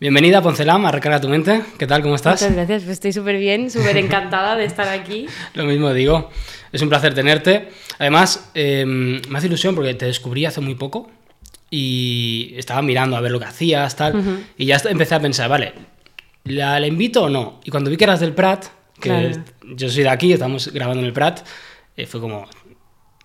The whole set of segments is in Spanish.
Bienvenida a Poncelam, a Recarga tu Mente. ¿Qué tal? ¿Cómo estás? Muchas gracias, pues estoy súper bien, súper encantada de estar aquí. Lo mismo digo, es un placer tenerte. Además, eh, me hace ilusión porque te descubrí hace muy poco y estaba mirando a ver lo que hacías, tal, y ya empecé a pensar, vale, ¿la, invito o no? Y cuando vi que eras del Prat, que yo soy de aquí, estamos grabando en el Prat, eh, fue como,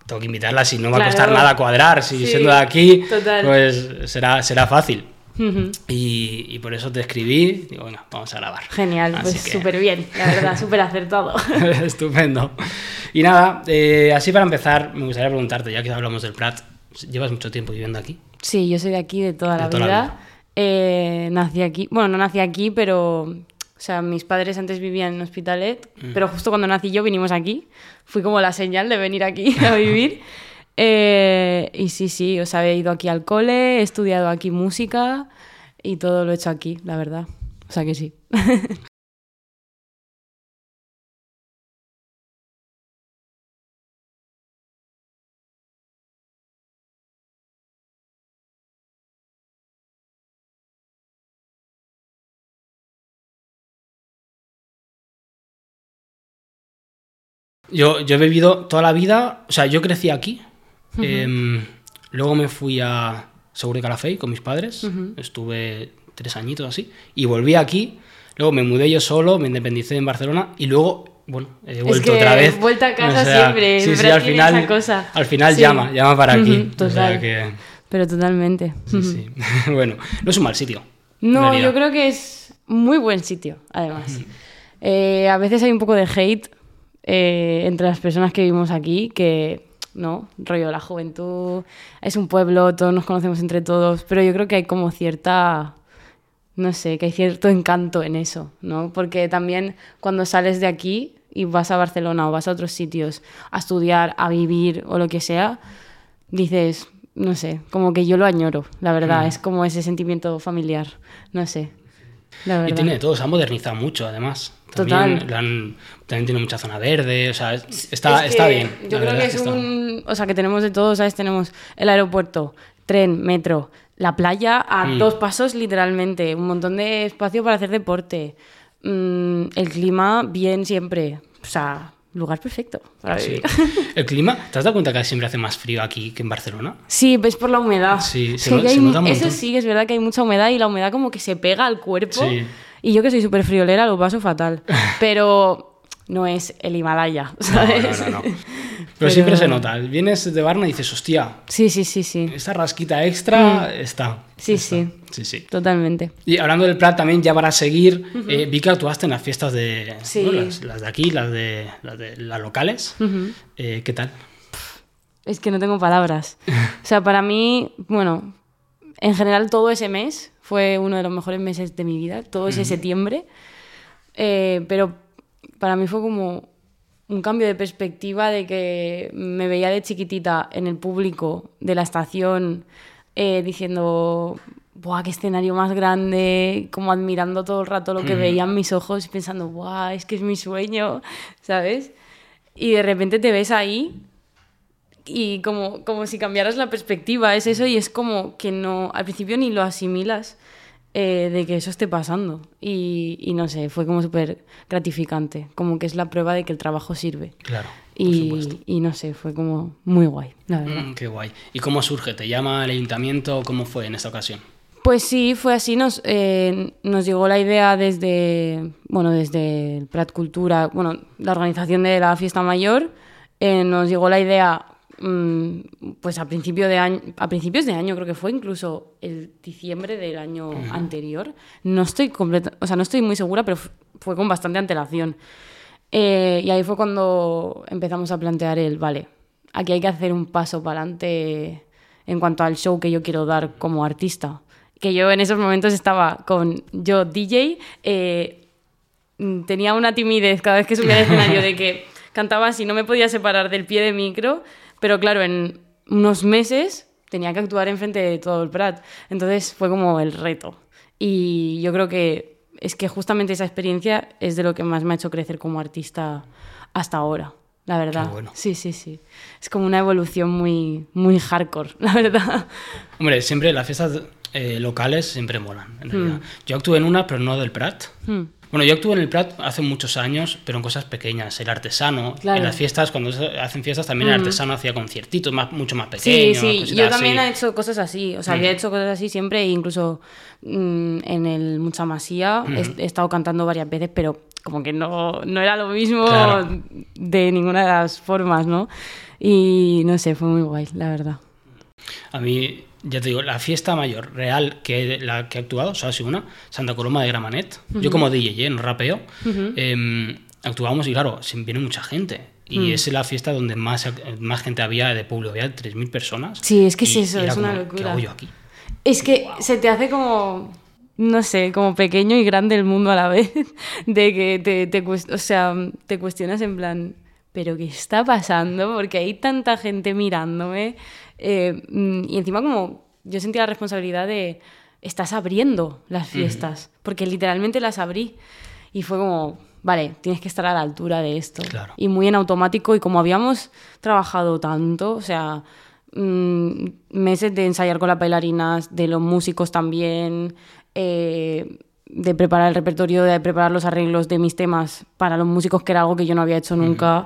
tengo que invitarla, si no va a costar nada cuadrar, si siendo de aquí, pues será, será fácil. Y, por eso te escribí, digo, bueno, vamos a grabar. Genial, pues súper bien, la verdad, súper acertado. Estupendo. Y nada, eh, así para empezar, me gustaría preguntarte, ya que hablamos del Prat, ¿llevas mucho tiempo viviendo aquí? Sí, yo soy de aquí de toda, la, vida. Eh, nací aquí, bueno, no nací aquí, pero o sea, mis padres antes vivían en Hospitalet, mm. pero justo cuando nací yo vinimos aquí. Fui como la señal de venir aquí a vivir. Eh, y sí, sí, o sea, he ido aquí al cole, he estudiado aquí música y todo lo he hecho aquí, la verdad. O sea que sí. Yo, yo he vivido toda la vida, o sea, yo crecí aquí. Em, luego me fui a Seguro de Calafey con mis padres. Estuve tres añitos así. Y volví aquí. Luego me mudé yo solo, me independicé en Barcelona. Y luego, bueno, he vuelto otra vez. Vuelta a casa siempre. Sí, sí, al final, cosa. Al final llama, llama para aquí. total. Pero totalmente. Sí. bueno, no es un mal sitio. No, yo creo que es muy buen sitio, además. Eh, a veces hay un poco de hate eh, entre las personas que vivimos aquí, que no, rollo la juventud, es un pueblo, todos nos conocemos entre todos, pero yo creo que hay como cierta, no sé, que hay cierto encanto en eso, ¿no? Porque también cuando sales de aquí y vas a Barcelona o vas a otros sitios a estudiar, a vivir o lo que sea, dices, no sé, como que yo lo añoro, la verdad, mm. es como ese sentimiento familiar, no sé. Y tiene de todo, se ha modernizado mucho además. También, Total. también tiene mucha zona verde, o sea, está, está bien. Yo creo que es un... O sea, que tenemos de todo, ¿sabes? Tenemos el aeropuerto, tren, metro, la playa a mm. dos pasos literalmente, un montón de espacio para hacer deporte, mm, el clima bien siempre, o sea, lugar perfecto para vivir. ¿El clima? ¿Te has dado cuenta que siempre hace más frío aquí que en Barcelona? Sí, ves por la humedad. Sí, se, nota Eso sí, es verdad que hay mucha humedad y la humedad como que se pega al cuerpo. Sí. Y yo que soy súper friolera lo paso fatal. Pero no es el Himalaya, ¿sabes? No, no, no, Pero, siempre se nota. Vienes de Varna y dices, hostia. Sí, sí, sí, sí. Esta rasquita extra mm. está. Sí, sí. Sí, sí. Totalmente. Y hablando del Prat también, ya para seguir, eh, vi que actuaste en las fiestas de. Sí. Las, de aquí, las de las, de, las locales. Eh, ¿Qué tal? Es que no tengo palabras. o sea, para mí, bueno, en general todo ese mes fue uno de los mejores meses de mi vida, todo ese septiembre. Eh, pero para mí fue como un cambio de perspectiva de que me veía de chiquitita en el público de la estación eh, diciendo, ¡buah, qué escenario más grande! Como admirando todo el rato lo que veían mis ojos y pensando, ¡buah, es que es mi sueño! ¿Sabes? Y de repente te ves ahí y como, como si cambiaras la perspectiva, es eso y es como que no, al principio ni lo asimilas eh, de que eso esté pasando. Y, y no sé, fue como súper gratificante, como que es la prueba de que el trabajo sirve. Claro. Y, y, no sé, fue como muy guay, la verdad. Mm, qué guay. ¿Y cómo surge? ¿Te llama el ayuntamiento? ¿Cómo fue en esta ocasión? Pues sí, fue así. Nos, eh, nos llegó la idea desde, bueno, desde el Prat Cultura, bueno, la organización de la fiesta mayor. Eh, nos llegó la idea pues a, principio de año, a principios de año, creo que fue incluso el diciembre del año anterior. No estoy, completa, o sea, no estoy muy segura, pero fue con bastante antelación. Eh, y ahí fue cuando empezamos a plantear el, vale, aquí hay que hacer un paso para adelante en cuanto al show que yo quiero dar como artista. Que yo en esos momentos estaba con yo DJ, eh, tenía una timidez cada vez que subía al escenario de que cantaba así, no me podía separar del pie de micro pero claro, en unos meses tenía que actuar enfrente de todo el Prat. Entonces fue como el reto. Y yo creo que es que justamente esa experiencia es de lo que más me ha hecho crecer como artista hasta ahora. La verdad. Sí, sí, sí. Es como una evolución muy, muy hardcore, la verdad. Hombre, siempre las fiestas eh, locales siempre molan, en realidad. Yo actué en una, pero no del Prat. Hmm. Bueno, yo actué en el Prat hace muchos años, pero en cosas pequeñas. El artesano, Claro. en las fiestas, cuando hacen fiestas, también el artesano hacía conciertitos más, mucho más Sí, pequeños. sí, cositas yo también he hecho cosas así, o sea, había hecho cosas así siempre, e incluso mm, en el Mucha Masía he, he estado cantando varias veces, pero como que no, no era lo mismo Claro. de ninguna de las formas, ¿no? Y no sé, fue muy guay, la verdad. A mí, ya te digo, la fiesta mayor real que la que he actuado, o sea, ha sido una, Santa Coloma de Gramanet. Yo como DJ, ¿eh? no rapeo, em, actuábamos y claro, viene mucha gente. Y Mm. es la fiesta donde más, más gente había de público, había 3.000 personas. Sí, es que es Y- eso, y era es una locura. ¿Qué hago yo aquí? Es que se te hace como, no sé, como pequeño y grande el mundo a la vez, de que te, te, o sea, te cuestionas en plan, ¿pero qué está pasando? Porque hay tanta gente mirándome. eh, mm, y encima como yo sentía la responsabilidad de, estás abriendo las fiestas, porque literalmente las abrí. Y fue como, vale, tienes que estar a la altura de esto. Claro. Y muy en automático, y como habíamos trabajado tanto, o sea, mm, meses de ensayar con las bailarinas, de los músicos también, eh, de preparar el repertorio, de preparar los arreglos de mis temas para los músicos, que era algo que yo no había hecho nunca,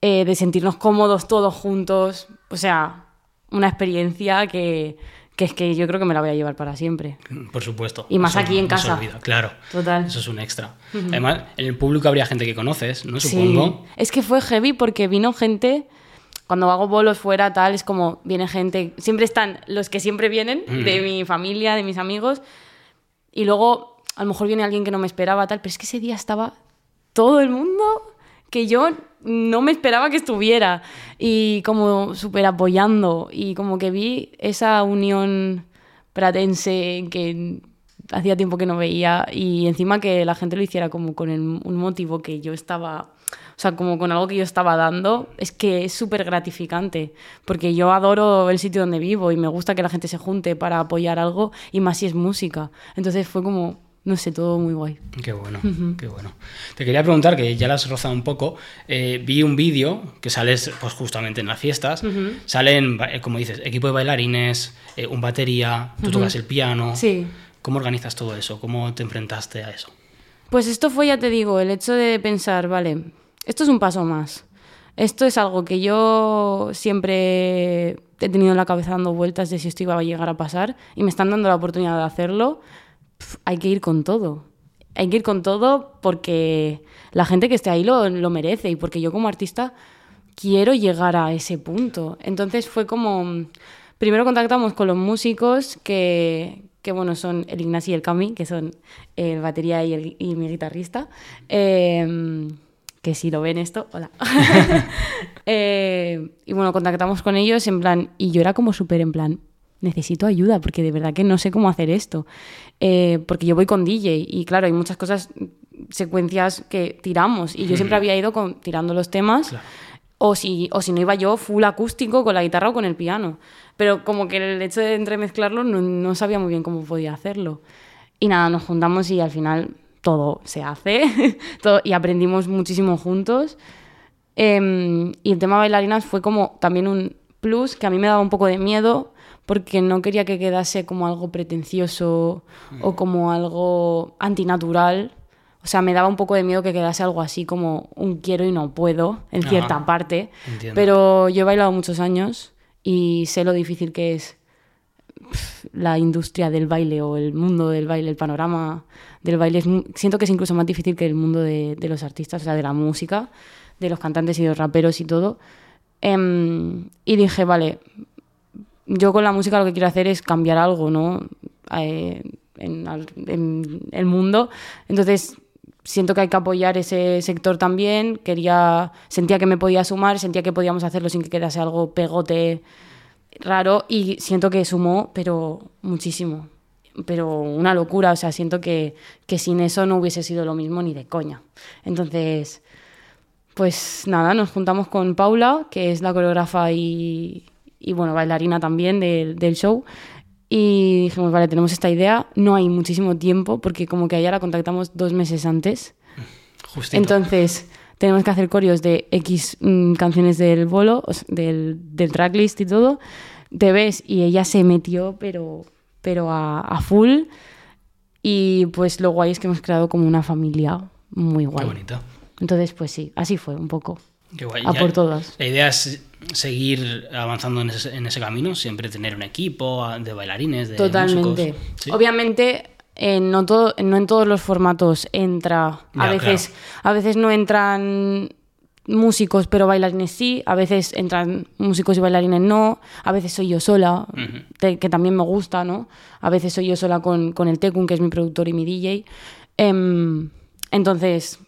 eh, de sentirnos cómodos todos juntos, o sea, una experiencia que, que es que yo creo que me la voy a llevar para siempre. Por supuesto. Y más Eso aquí en casa. olvida, claro. Total. Eso es un extra. Además, en el público habría gente que conoces, ¿no? Supongo. Sí. Es que fue heavy porque vino gente. Cuando hago bolos fuera, tal, es como viene gente. Siempre están los que siempre vienen, de mi familia, de mis amigos. Y luego, a lo mejor viene alguien que no me esperaba, tal. Pero es que ese día estaba todo el mundo que yo no me esperaba que estuviera. Y como súper apoyando. Y como que vi esa unión pratense que hacía tiempo que no veía y encima que la gente lo hiciera como con un motivo que yo estaba, o sea, como con algo que yo estaba dando, es que es súper gratificante, porque yo adoro el sitio donde vivo y me gusta que la gente se junte para apoyar algo y más si es música. Entonces fue como, no sé, todo muy guay. Qué bueno, qué bueno. Te quería preguntar, que ya la has rozado un poco, eh, vi un vídeo que sales pues justamente en las fiestas, salen, eh, como dices, equipo de bailarines, eh, un batería, tú tocas el piano. Sí. ¿Cómo organizas todo eso? ¿Cómo te enfrentaste a eso? Pues esto fue, ya te digo, el hecho de pensar, vale, esto es un paso más. Esto es algo que yo siempre he tenido en la cabeza dando vueltas de si esto iba a llegar a pasar y me están dando la oportunidad de hacerlo. Pf, hay que ir con todo. Hay que ir con todo porque la gente que esté ahí lo, lo merece y porque yo como artista quiero llegar a ese punto. Entonces fue como, primero contactamos con los músicos que, que bueno, son el Ignasi y el Cami, que son el batería y, el- y mi guitarrista. Eh, que si lo ven esto, hola. Eh, y bueno, contactamos con ellos en plan, y yo era como súper en plan, necesito ayuda porque de verdad que no sé cómo hacer esto. Eh, porque yo voy con DJ y claro, hay muchas cosas, secuencias que tiramos y yo siempre había ido con, tirando los temas. Claro. O si, o si no iba yo full acústico con la guitarra o con el piano. Pero como que el hecho de entremezclarlo no, no sabía muy bien cómo podía hacerlo. Y nada, nos juntamos y al final todo se hace todo, y aprendimos muchísimo juntos. Em, y el tema bailarinas fue como también un plus que a mí me daba un poco de miedo porque no quería que quedase como algo pretencioso o como algo antinatural. O sea, me daba un poco de miedo que quedase algo así como un quiero y no puedo en Ajá. cierta parte. Entiendo. Pero yo he bailado muchos años y sé lo difícil que es la industria del baile o el mundo del baile, el panorama del baile. Es siento que es incluso más difícil que el mundo de, los artistas, o sea, de la música, de los cantantes y de los raperos y todo. Em, y dije, vale, yo con la música lo que quiero hacer es cambiar algo, ¿no? Eh, en, en el mundo. Entonces, siento que hay que apoyar ese sector también. Quería, sentía que me podía sumar, sentía que podíamos hacerlo sin que quedase algo pegote raro y siento que sumó, pero muchísimo. Pero una locura, o sea, siento que, que sin eso no hubiese sido lo mismo ni de coña. Entonces, pues nada, nos juntamos con Paula, que es la coreógrafa y, y bueno, bailarina también del, del show. Y dijimos, vale, tenemos esta idea, no hay muchísimo tiempo, porque como que a ella la contactamos dos meses antes. Justito. Entonces, tenemos que hacer coreos de X mm, canciones del bolo, o sea, del, del tracklist y todo. Te ves y ella se metió, pero pero a, a full. Y pues lo guay es que hemos creado como una familia muy guay. Qué bonito. Entonces, pues sí, así fue un poco. Qué guay. A Ya- por todas. La idea es seguir avanzando en ese, en ese camino, siempre tener un equipo de bailarines, de Totalmente. músicos. Sí. Obviamente, eh, no, todo, no en todos los formatos entra. A veces, a veces no entran músicos, pero bailarines sí. A veces entran músicos y bailarines no. A veces soy yo sola, te- que también me gusta, ¿no? A veces soy yo sola con, con el Tekun, que es mi productor y mi DJ. Em, entonces.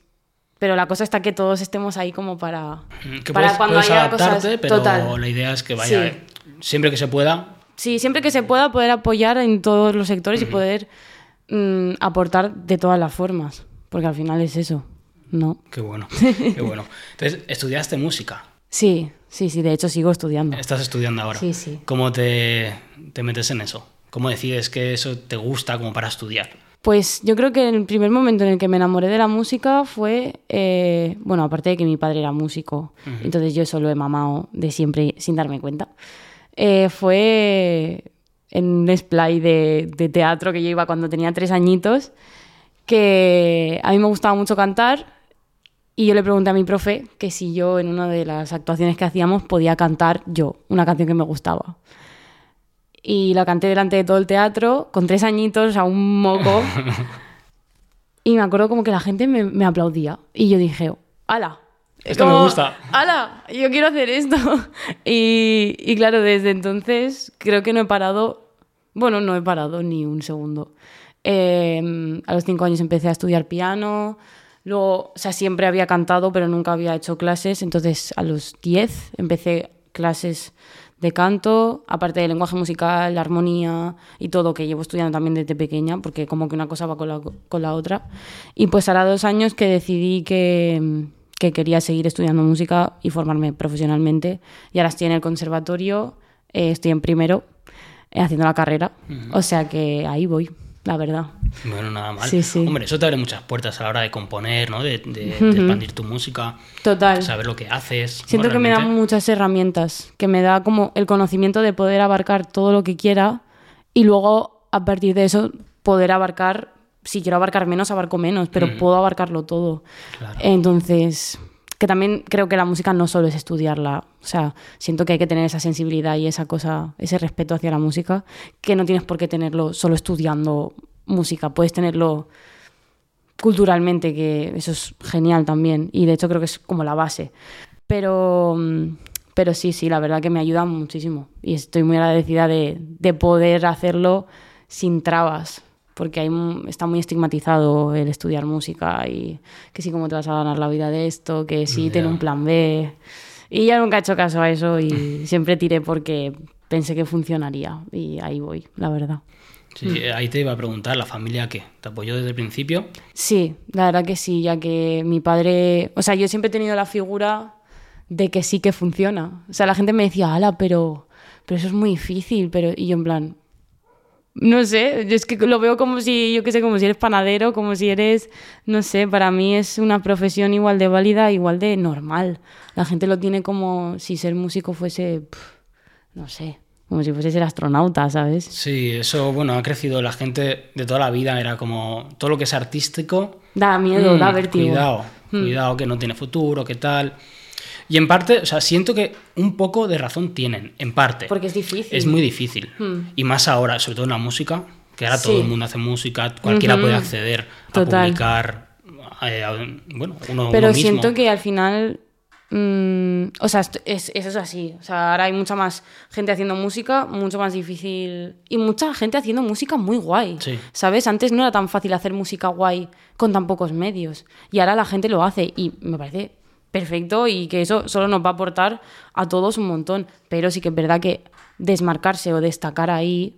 Pero la cosa está que todos estemos ahí como para, Que para puedes, cuando puedes haya cosas. pero Total. la idea es que vaya, Sí. siempre que se pueda, Sí, siempre que se pueda poder apoyar en todos los sectores y poder mm, aportar de todas las formas. Porque al final es eso, ¿no? qué bueno, qué bueno. Entonces, estudiaste música, Sí, sí, sí, de hecho sigo estudiando. estás estudiando ahora. Sí, sí. ¿Cómo te, te metes en eso? ¿Cómo decides que eso te gusta como para estudiar? Pues yo creo que el primer momento en el que me enamoré de la música fue, eh, bueno, aparte de que mi padre era músico, entonces yo solo he mamado de siempre sin darme cuenta, eh, fue en un splay de, de teatro que yo iba cuando tenía tres añitos, que a mí me gustaba mucho cantar y yo le pregunté a mi profe que si yo en una de las actuaciones que hacíamos podía cantar yo una canción que me gustaba. Y la canté delante de todo el teatro, con tres añitos, a un moco. y me acuerdo como que la gente me, me aplaudía. Y yo dije, ¡hala! Esto me gusta. ¡Hala! Yo quiero hacer esto. y, y claro, desde entonces creo que no he parado. Bueno, no he parado ni un segundo. Eh, a los cinco años empecé a estudiar piano. Luego, o sea, siempre había cantado, pero nunca había hecho clases. Entonces, a los 10 empecé clases de canto, aparte de lenguaje musical, la armonía y todo que llevo estudiando también desde pequeña, porque como que una cosa va con la, con la otra. Y pues hará dos años que decidí que, que quería seguir estudiando música y formarme profesionalmente. Y ahora estoy en el conservatorio, eh, estoy en primero, eh, haciendo la carrera. O sea que ahí voy, la verdad. Bueno, nada mal. Sí, sí. Hombre, eso te abre muchas puertas a la hora de componer, ¿no? De, de- de expandir tu música, Total. saber lo que haces. ¿no? Siento que me da muchas herramientas, que me da como el conocimiento de poder abarcar todo lo que quiera y luego a partir de eso poder abarcar, si quiero abarcar menos, abarco menos, pero puedo abarcarlo todo. Claro. Entonces, que también creo que la música no solo es estudiarla, o sea, siento que hay que tener esa sensibilidad y esa cosa, ese respeto hacia la música, que no tienes por qué tenerlo solo estudiando música, puedes tenerlo culturalmente, que eso es genial también. Y de hecho creo que es como la base. Pero, mm, pero sí, sí, la verdad que me ayuda muchísimo. Y estoy muy agradecida de, de poder hacerlo sin trabas. Porque hay, está muy estigmatizado el estudiar música y que sí, cómo te vas a ganar la vida de esto, que sí, ten Ya. un plan B. Y ya nunca he hecho caso a eso y siempre tiré porque pensé que funcionaría. Y ahí voy, la verdad. Sí, sí, ahí te iba a preguntar, ¿la familia qué? ¿Te apoyó desde el principio? Sí, la verdad que sí, ya que mi padre, o sea, yo siempre he tenido la figura de que sí que funciona. O sea, la gente me decía, ala, pero, pero eso es muy difícil, pero y yo en plan, no sé, yo es que lo veo como si, yo qué sé, como si eres panadero, como si eres, no sé, para mí es una profesión igual de válida, igual de normal. La gente lo tiene como si ser músico fuese, pf, no sé, como si fuese ser astronauta, ¿sabes? Sí, eso, bueno, ha crecido la gente de toda la vida, era como todo lo que es artístico. Da miedo, mm, da vértigo. Cuidado, cuidado, que no tiene futuro, que tal. Y en parte, o sea, siento que un poco de razón tienen, en parte. Porque es difícil. Es muy difícil. Y más ahora, sobre todo en la música, que ahora todo el mundo hace música, cualquiera puede acceder Total. a publicar, eh, a- bueno, uno, Pero uno mismo. siento que al final. mm, o sea, es, eso es así. O sea, ahora hay mucha más gente haciendo música, mucho más difícil. Y mucha gente haciendo música muy guay. Sí. ¿Sabes? Antes no era tan fácil hacer música guay con tan pocos medios. Y ahora la gente lo hace. Y me parece perfecto y que eso solo nos va a aportar a todos un montón. Pero sí que es verdad que desmarcarse o destacar ahí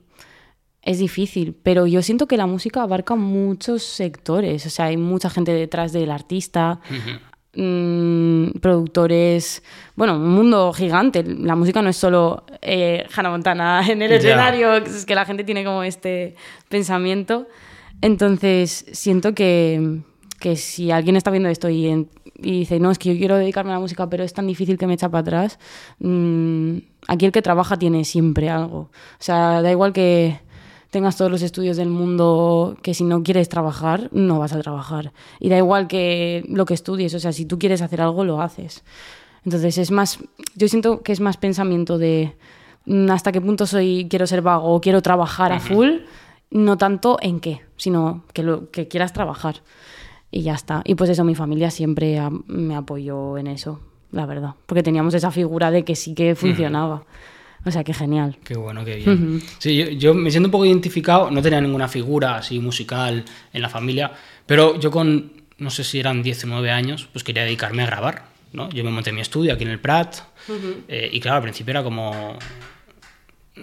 es difícil, pero yo siento que la música abarca muchos sectores, o sea, hay mucha gente detrás del artista, mm, productores, bueno, un mundo gigante. La música no es solo eh, Hannah Montana en el escenario, es que la gente tiene como este pensamiento. Entonces, siento que, que si alguien está viendo esto y, en- y dice, no, es que yo quiero dedicarme a la música, pero es tan difícil que me echa para atrás, mm, aquí el que trabaja tiene siempre algo. O sea, da igual que, tengas todos los estudios del mundo, que si no quieres trabajar, no vas a trabajar. Y da igual que lo que estudies, o sea, si tú quieres hacer algo, lo haces. Entonces es más, yo siento que es más pensamiento de mm, hasta qué punto soy, quiero ser vago o quiero trabajar a full, no tanto en qué, sino que, lo, que quieras trabajar. Y ya está. Y pues eso, mi familia siempre ha- me apoyó en eso, la verdad. Porque teníamos esa figura de que sí que funcionaba. O sea, que genial. Qué bueno, qué bien. Sí, yo, yo me siento un poco identificado, no tenía ninguna figura así musical en la familia, pero yo con, no sé si eran 19 años, pues quería dedicarme a grabar, ¿no? Yo me monté mi estudio aquí en el Prat, eh, y claro, al principio era como,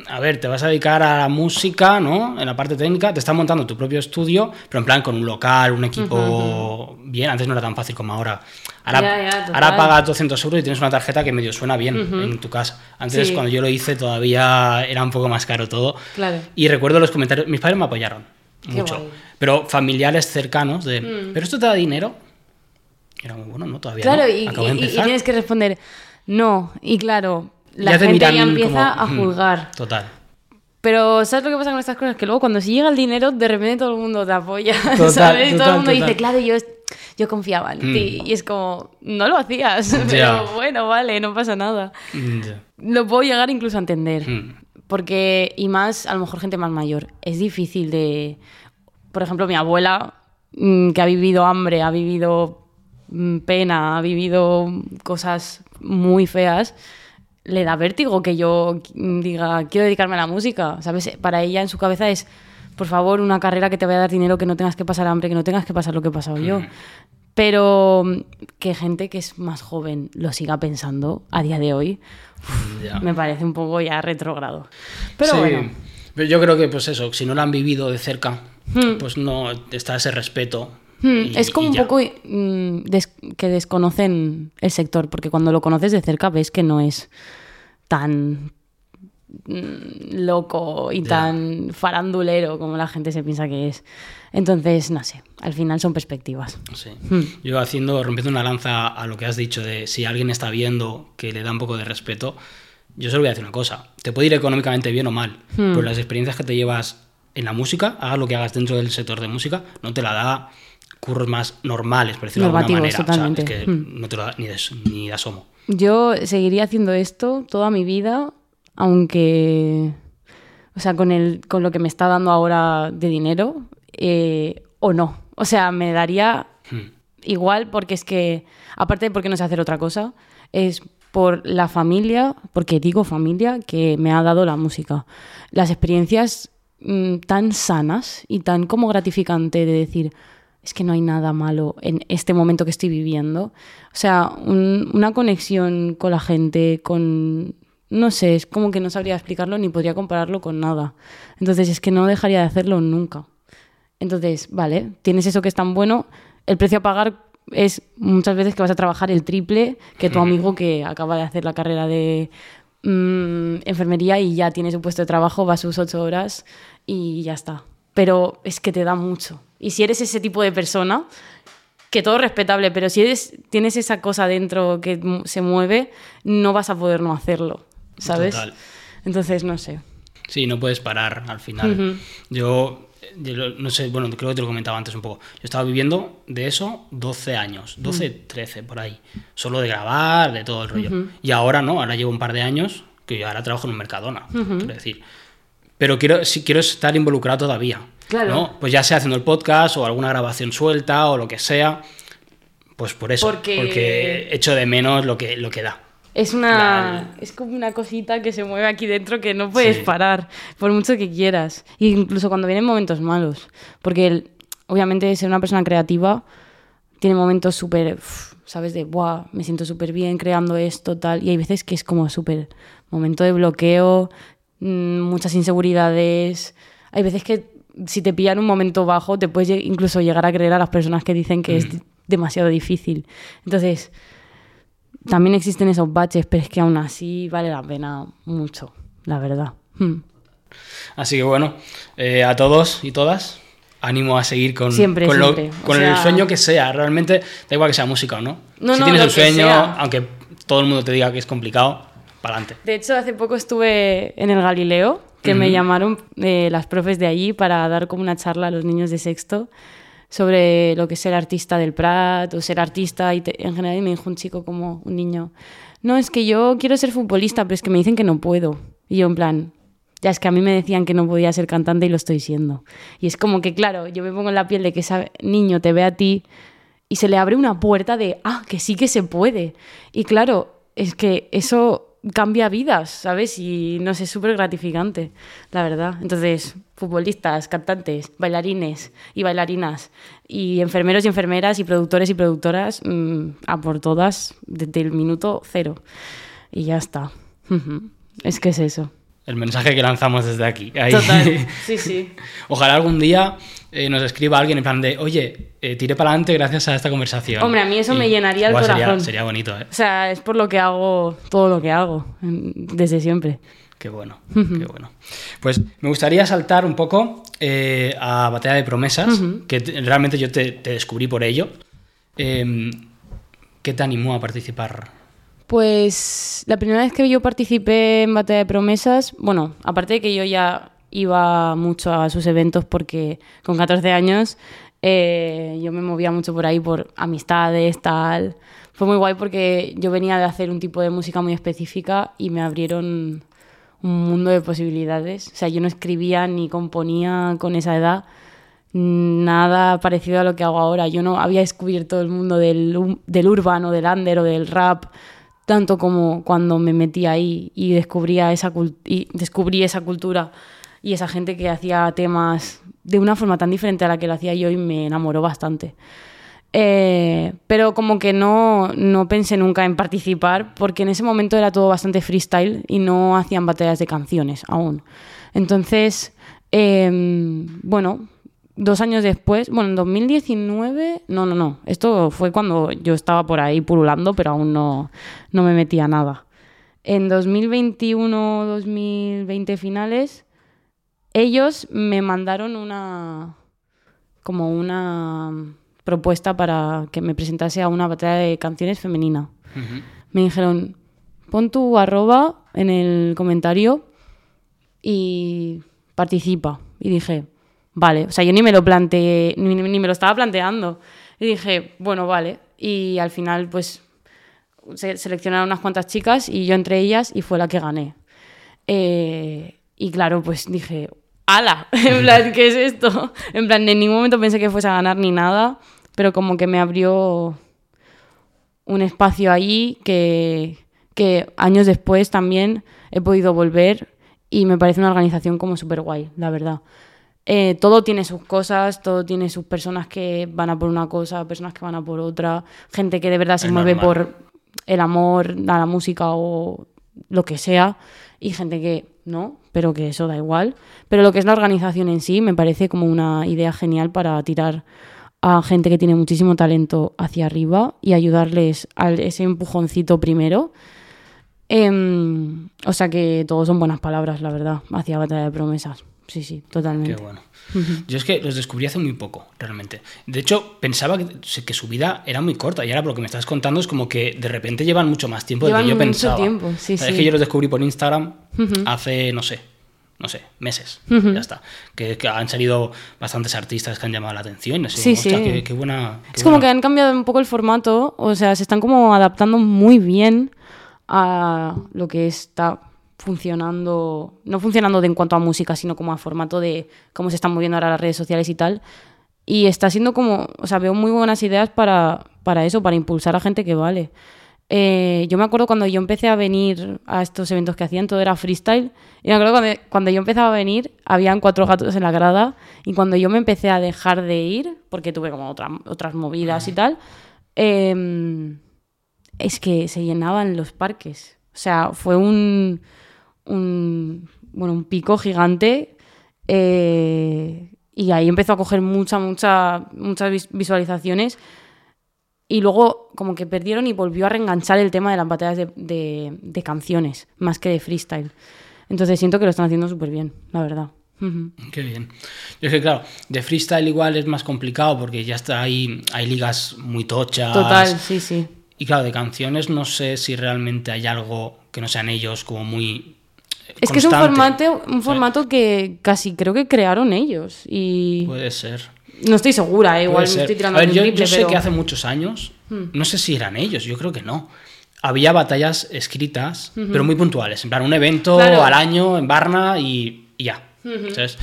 a ver, te vas a dedicar a la música, ¿no? En la parte técnica, te estás montando tu propio estudio, pero en plan con un local, un equipo bien. Antes no era tan fácil como ahora. Ahora, Ya, ya, ahora pagas 200 euros y tienes una tarjeta que medio suena bien en tu casa. Antes, Sí. cuando yo lo hice, todavía era un poco más caro todo. Claro. Y recuerdo los comentarios, mis padres me apoyaron Qué mucho. guay. Mm. Pero familiares cercanos de, ¿pero esto te da dinero? Era muy bueno, no, todavía Claro, no. y, tienes que responder no. Y claro, la Ya gente ya empieza como, a "Hmm, juzgar. Total. Pero ¿sabes lo que pasa con estas cosas? Que luego cuando sí llega el dinero, de repente todo el mundo te apoya. Total, ¿Sabes? todo total, el mundo total. dice, claro, yo, yo confiaba en ti. Y es como, no lo hacías. Pero bueno, vale, no pasa nada. Mm, ya. Lo puedo llegar incluso a entender. Mm. Porque, y más, a lo mejor gente más mayor, es difícil de... Por ejemplo, mi abuela, mm, que ha vivido hambre, ha vivido mm, pena, ha vivido cosas muy feas, le da vértigo que yo mm, diga, quiero dedicarme a la música, ¿sabes? Para ella en su cabeza es, por favor, una carrera que te vaya a dar dinero, que no tengas que pasar hambre, que no tengas que pasar lo que he pasado yo. Pero mm, que gente que es más joven lo siga pensando a día de hoy, Ya. me parece un poco ya retrógrado. Pero Sí, bueno, yo creo que, pues eso, si no lo han vivido de cerca, pues no está ese respeto. hmm, y- es como un poco mm, des- que desconocen el sector, porque cuando lo conoces de cerca ves que no es tan mm, loco y tan farandulero como la gente se piensa que es. Entonces, no sé, al final son perspectivas. Sí. Hmm. Yo haciendo, rompiendo una lanza a lo que has dicho de si alguien está viendo que le da un poco de respeto, yo solo voy a decir una cosa. Te puede ir económicamente bien o mal, Hmm. pero las experiencias que te llevas en la música, hagas lo que hagas dentro del sector de música, no te la da curros más normales, por decirlo de alguna manera. O sea, totalmente. es que Hmm. no te lo da ni de, ni de asomo. Yo seguiría haciendo esto toda mi vida, aunque, o sea, con, el, con lo que me está dando ahora de dinero, eh, o no. O sea, me daría Hmm. igual porque es que, aparte de porque no sé hacer otra cosa, es por la familia, porque digo familia, que me ha dado la música. Las experiencias mm, tan sanas y tan como gratificante de decir, es que no hay nada malo en este momento que estoy viviendo. O sea, un- una conexión con la gente, con... No sé, es como que no sabría explicarlo ni podría compararlo con nada. Entonces es que no dejaría de hacerlo nunca. Entonces, vale, tienes eso que es tan bueno, el precio a pagar es muchas veces que vas a trabajar el triple que tu amigo que acaba de hacer la carrera de mm, enfermería y ya tiene su puesto de trabajo, va a sus ocho horas y ya está. Pero es que te da mucho. Y si eres ese tipo de persona, que todo es respetable, pero si eres, tienes esa cosa dentro que se mueve, no vas a poder no hacerlo, ¿sabes? Total. Entonces, no sé. Sí, no puedes parar al final. Yo, no sé, bueno, creo que te lo comentaba antes un poco. Yo estaba viviendo de eso 12 años, 12, 13 por ahí. Solo de grabar, de todo el rollo. Y ahora no, ahora llevo un par de años que yo ahora trabajo en un Mercadona, quiero decir. Pero quiero, si quiero estar involucrado todavía. Claro. ¿no? Pues ya sea haciendo el podcast o alguna grabación suelta o lo que sea. Pues por eso. Porque- Porque echo de menos lo que, lo que da. Es una. La- Es como una cosita que se mueve aquí dentro que no puedes Sí. parar, por mucho que quieras. E incluso cuando vienen momentos malos. Porque el- obviamente ser una persona creativa tiene momentos súper. ¿Sabes? De, Buah, me siento súper bien creando esto, tal. Y hay veces que es como súper. Momento de bloqueo, muchas inseguridades. Hay veces que si te pillan un momento bajo, te puedes incluso llegar a creer a las personas que dicen que es demasiado difícil. Entonces también existen esos baches, pero es que aún así vale la pena mucho, la verdad. Hmm. Así que bueno, eh, a todos y todas, ánimo a seguir con, Siempre, con, siempre. El sueño que sea. Realmente da igual que sea música o no. No, si no, tienes un sueño, aunque todo el mundo te diga que es complicado, para adelante. De hecho, hace poco estuve en el Galileo, que me llamaron eh, las profes de allí para dar como una charla a los niños de sexto sobre lo que es ser artista del Prat o ser artista y en general y me dijo un chico como un niño, no, es que yo quiero ser futbolista, pero es que me dicen que no puedo. Y yo en plan, ya es que a mí me decían que no podía ser cantante y lo estoy siendo. Y es como que, claro, yo me pongo en la piel de que ese niño te ve a ti y se le abre una puerta de, ah, que sí que se puede. Y claro, es que eso cambia vidas, ¿sabes? Y no sé, es súper gratificante, la verdad. Entonces, futbolistas, cantantes, bailarines y bailarinas, y enfermeros y enfermeras, y productores y productoras, mm, a por todas desde el minuto cero. Y ya está. Es que es eso el mensaje que lanzamos desde aquí. Total, sí, sí. Ojalá algún día eh, nos escriba alguien en plan de, oye, eh, tiré para adelante gracias a esta conversación. Hombre, a mí eso me llenaría el corazón. Sería, bonito, ¿eh? O sea, es por lo que hago todo lo que hago, desde siempre. Qué bueno, qué bueno. Pues me gustaría saltar un poco eh, a Batalla de Promesas, que realmente yo te, te descubrí por ello. Em, ¿Qué te animó a participar pues la primera vez que yo participé en Batalla de Promesas, bueno, aparte de que yo ya iba mucho a sus eventos porque con 14 años eh, yo me movía mucho por ahí por amistades, tal. Fue muy guay porque yo venía de hacer un tipo de música muy específica y me abrieron un mundo de posibilidades. O sea, yo no escribía ni componía con esa edad nada parecido a lo que hago ahora. Yo no había descubierto el mundo del, del urbano, del under o del rap tanto como cuando me metí ahí y, descubría esa y descubrí esa cultura y esa gente que hacía temas de una forma tan diferente a la que lo hacía yo y me enamoró bastante. Eh, pero como que no, no pensé nunca en participar porque en ese momento era todo bastante freestyle y no hacían batallas de canciones aún. Entonces, em, bueno, dos años después, bueno, en 2019, no, no, no, esto fue cuando yo estaba por ahí pululando, pero aún no, no me metía nada. En 2021, 2020 finales, ellos me mandaron una, como una propuesta para que me presentase a una batalla de canciones femenina. Me dijeron, pon tu arroba en el comentario y participa. Y dije, vale, o sea, yo ni me lo planteé, ni, me lo estaba planteando. Y dije, bueno, vale. Y al final, pues, se seleccionaron unas cuantas chicas y yo entre ellas y fue la que gané. Eh, y claro, pues dije, ¡ala! en plan, ¿qué es esto? En plan, en ningún momento pensé que fuese a ganar ni nada, pero como que me abrió un espacio ahí que, que años después también he podido volver y me parece una organización como súper guay, la verdad. Eh, todo tiene sus cosas, todo tiene sus personas que van a por una cosa, personas que van a por otra, gente que de verdad se mueve por el amor a la música o lo que sea, y gente que no, pero que eso da igual. Pero lo que es la organización en sí me parece como una idea genial para tirar a gente que tiene muchísimo talento hacia arriba y ayudarles a ese empujoncito primero. Em, o sea que todos son buenas palabras, la verdad, hacia Batalla de Promesas sí, sí, totalmente. Qué bueno. Yo es que los descubrí hace muy poco, realmente. De hecho, pensaba que, que, su vida era muy corta y ahora por lo que me estás contando es como que de repente llevan mucho más tiempo de lo que yo pensaba. tiempo, sí, sí. Es que yo los descubrí por Instagram hace, no sé, no sé, meses. Ya está. Que, han salido bastantes artistas que han llamado la atención. sí, sí. Qué, buena. es como que han cambiado un poco el formato, o sea, se están como adaptando muy bien a lo que está funcionando, no funcionando de en cuanto a música, sino como a formato de cómo se están moviendo ahora las redes sociales y tal. Y está siendo como, o sea, veo muy buenas ideas para, para eso, para impulsar a gente que vale. Eh, yo me acuerdo cuando yo empecé a venir a estos eventos que hacían, todo era freestyle. Y me acuerdo cuando, cuando yo empezaba a venir, habían cuatro gatos en la grada. Y cuando yo me empecé a dejar de ir, porque tuve como otras movidas y tal, em, es que se llenaban los parques. O sea, fue un, un, bueno, un pico gigante eh, y ahí empezó a coger mucha, mucha, muchas visualizaciones y luego como que perdieron y volvió a reenganchar el tema de las batallas de, de, canciones más que de freestyle. Entonces siento que lo están haciendo súper bien, la verdad. Qué bien. Yo es que, claro, de freestyle igual es más complicado porque ya está ahí, hay ligas muy tochas. Total, sí, sí. Y claro, de canciones no sé si realmente hay algo que no sean ellos como muy Es que es un formato, un formato que casi creo que crearon ellos. Y Puede ser. no estoy segura, eh, igual me estoy tirando A ver, yo, triple, yo sé pero- Hmm. que hace muchos años, no sé si eran ellos, yo creo que no. Había batallas escritas, pero muy puntuales. En plan, un evento Claro. al año en Varna y, y ya. ¿Sabes?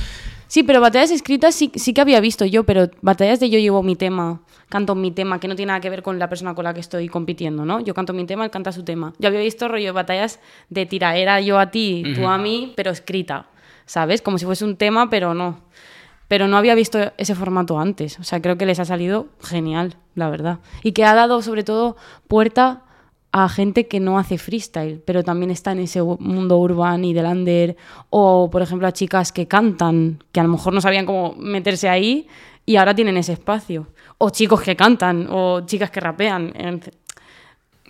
Sí, pero batallas escritas sí, sí que había visto yo, pero batallas de yo llevo mi tema, canto mi tema, que no tiene nada que ver con la persona con la que estoy compitiendo, ¿no? Yo canto mi tema, él canta su tema. Yo había visto rollo batallas de tiraera yo a ti, tú a mí, pero escrita, ¿sabes? Como si fuese un tema, pero no. Pero no había visto ese formato antes. O sea, creo que les ha salido genial, la verdad. Y que ha dado sobre todo puerta a gente que no hace freestyle, pero también está en ese mundo urban y del under, o por ejemplo a chicas que cantan, que a lo mejor no sabían cómo meterse ahí y ahora tienen ese espacio, o chicos que cantan, o chicas que rapean en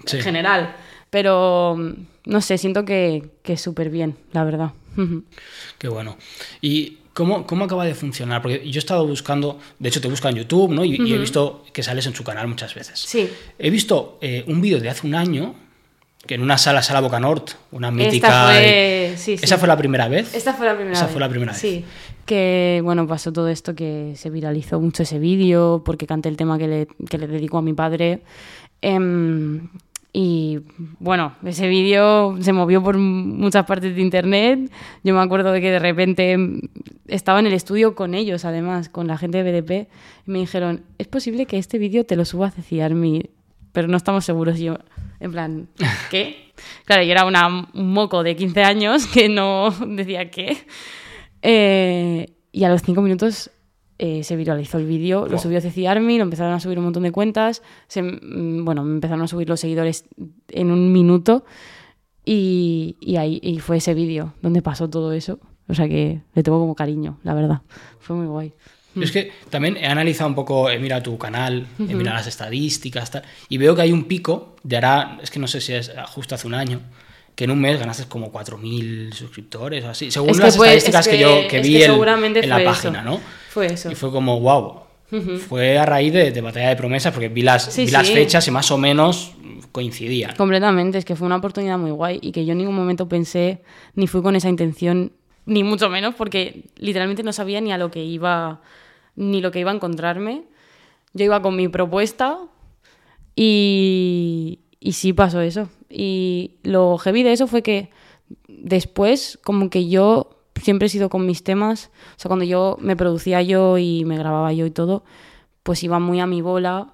Sí. general, pero no sé, siento que, que es súper bien, la verdad. Qué bueno. ¿Y cómo, cómo acaba de funcionar? Porque yo he estado buscando, de hecho te busco en YouTube, ¿no? Y, y he visto que sales en su canal muchas veces. Sí. He visto eh, un vídeo de hace un año, que en una sala, Sala Boca Nort, una mítica... Esta fue, sí, sí. ¿Esa fue la primera vez? Esta fue la primera Esa vez. fue la primera vez. Sí. Que, bueno, pasó todo esto que se viralizó mucho ese vídeo porque canté el tema que le, que le dedico a mi padre. Em, y, bueno, ese vídeo se movió por muchas partes de internet. Yo me acuerdo de que de repente estaba en el estudio con ellos, además, con la gente de BDP, y me dijeron, es posible que este vídeo te lo subas a Ciarmi, pero no estamos seguros. Y yo, en plan, ¿qué? Claro, yo era una, un moco de 15 años que no decía qué. Eh, y a los 5 minutos eh, se viralizó el vídeo, lo subió Ceci Army, lo empezaron a subir un montón de cuentas, se, mm, bueno, me empezaron a subir los seguidores en un minuto y, y ahí y fue ese vídeo donde pasó todo eso. O sea que le tengo como cariño, la verdad. Fue muy guay. Yo es que también he analizado un poco, he mirado tu canal, he mirado las estadísticas, tal, y veo que hay un pico de ahora, es que no sé si es justo hace un año, que en un mes ganaste como 4.000 suscriptores o así, según Es que las fue- estadísticas es que, que- yo que vi que en- la página. ¿no? Fue eso. Y fue como, wow. Fue a raíz de, de Batalla de Promesas, porque vi las, Sí, vi las fechas y más o menos coincidían. Completamente, es que fue una oportunidad muy guay y que yo en ningún momento pensé ni fui con esa intención, ni mucho menos, porque literalmente no sabía ni a lo que iba, ni lo que iba a encontrarme. Yo iba con mi propuesta y, y sí pasó eso. Y lo heavy de eso fue que después, como que yo siempre he sido con mis temas, o sea, cuando yo me producía yo y me grababa yo y todo, pues iba muy a mi bola,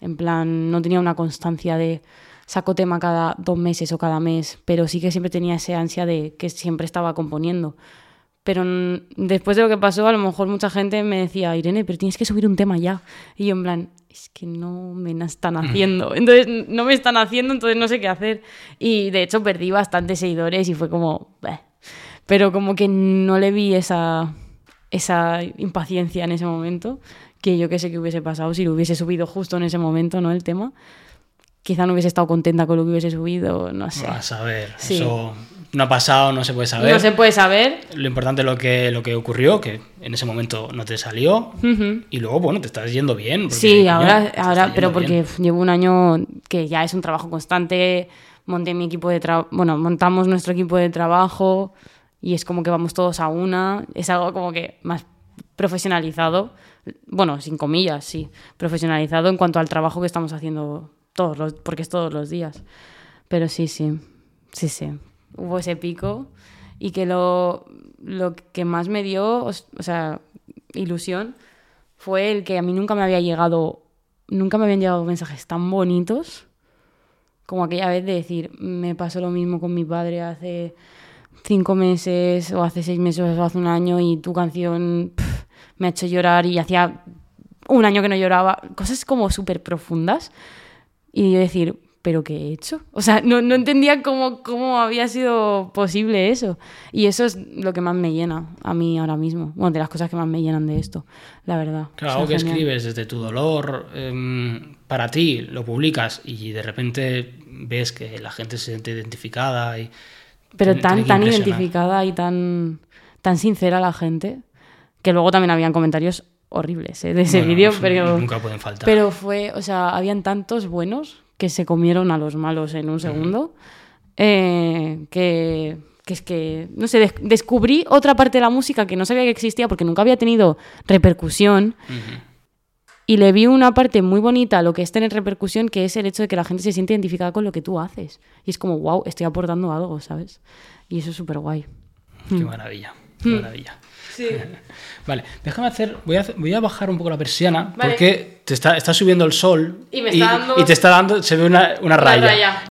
en plan, no tenía una constancia de saco tema cada dos meses o cada mes, pero sí que siempre tenía esa ansia de que siempre estaba componiendo. Pero después de lo que pasó, a lo mejor mucha gente me decía, Irene, pero tienes que subir un tema ya. Y yo en plan, es que no me están haciendo. Entonces, no me están haciendo, entonces no sé qué hacer. Y de hecho perdí bastantes seguidores y fue como... "Beh". Pero como que no le vi esa, esa impaciencia en ese momento, que yo que sé que hubiese pasado si lo hubiese subido justo en ese momento, ¿no? El tema. Quizá no hubiese estado contenta con lo que hubiese subido, no sé. A saber, Sí. eso no ha pasado, no se puede saber. No se puede saber. Lo importante es lo que, lo que ocurrió, que en ese momento no te salió. Y luego, bueno, te estás yendo bien. porque, Sí, coño, ahora, ahora pero porque bien. llevo un año que ya es un trabajo constante, monté mi equipo de trabajo, bueno, montamos nuestro equipo de trabajo y es como que vamos todos a una, es algo como que más profesionalizado, bueno, sin comillas, sí, profesionalizado en cuanto al trabajo que estamos haciendo todos los, porque es todos los días. Pero sí, sí, sí, sí, hubo ese pico y que lo, lo que más me dio, o sea, ilusión, fue el que a mí nunca me había llegado, nunca me habían llegado mensajes tan bonitos como aquella vez de decir, me pasó lo mismo con mi padre hace cinco meses o hace seis meses o hace un año y tu canción me ha hecho llorar y hacía un año que no lloraba, cosas como súper profundas y yo decir, ¿pero qué he hecho? O sea, no, no entendía cómo, cómo había sido posible eso. Y eso es lo que más me llena a mí ahora mismo. Bueno, de las cosas que más me llenan de esto, la verdad. Claro, O sea, algo que genial. escribes desde tu dolor, em, para ti, lo publicas y de repente ves que la gente se siente identificada y... Pero tan, tan identificada y tan, tan sincera la gente, que luego también habían comentarios horribles ¿eh? de ese Bueno, vídeo, pero, Nunca pueden faltar. pero fue, o sea, habían tantos buenos que se comieron a los malos en un segundo, eh, que, que es que, no sé, des- descubrí otra parte de la música que no sabía que existía porque nunca había tenido repercusión. Y le vi una parte muy bonita a lo que es tener repercusión, que es el hecho de que la gente se siente identificada con lo que tú haces. Y es como, wow, estoy aportando algo, ¿sabes? Y eso es súper guay. Qué maravilla, qué maravilla. Vale, déjame hacer voy, a, voy a bajar un poco la persiana Vale. porque te está, está subiendo el sol Y me está dando- y te está dando, se ve una, una raya.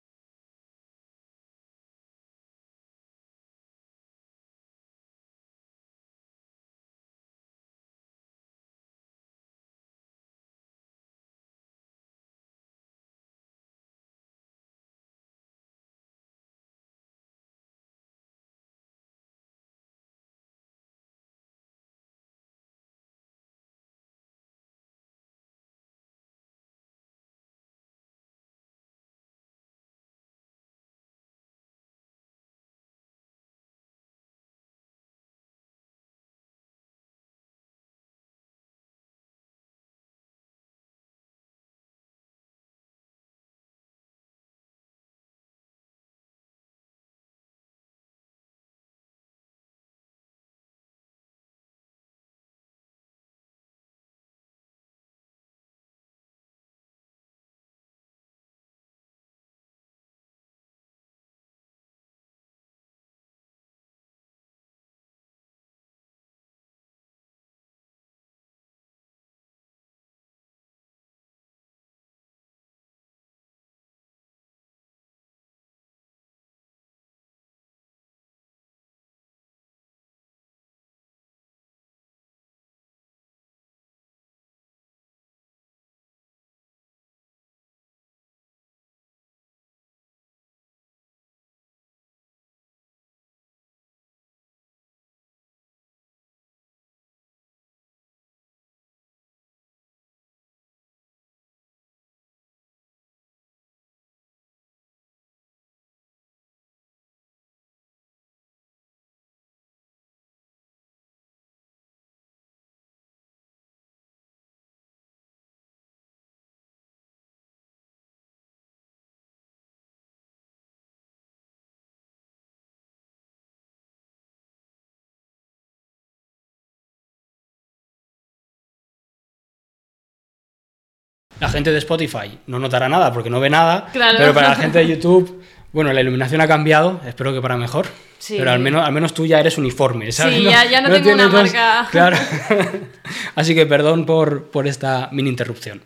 La gente de Spotify no notará nada porque no ve nada, Claro. pero para la gente de YouTube, bueno, la iluminación ha cambiado, espero que para mejor, Sí. pero al menos, al menos tú ya eres uniforme, ¿sabes? Sí, ya- ya no tengo una marca. Claro. Así que perdón por, por esta mini interrupción.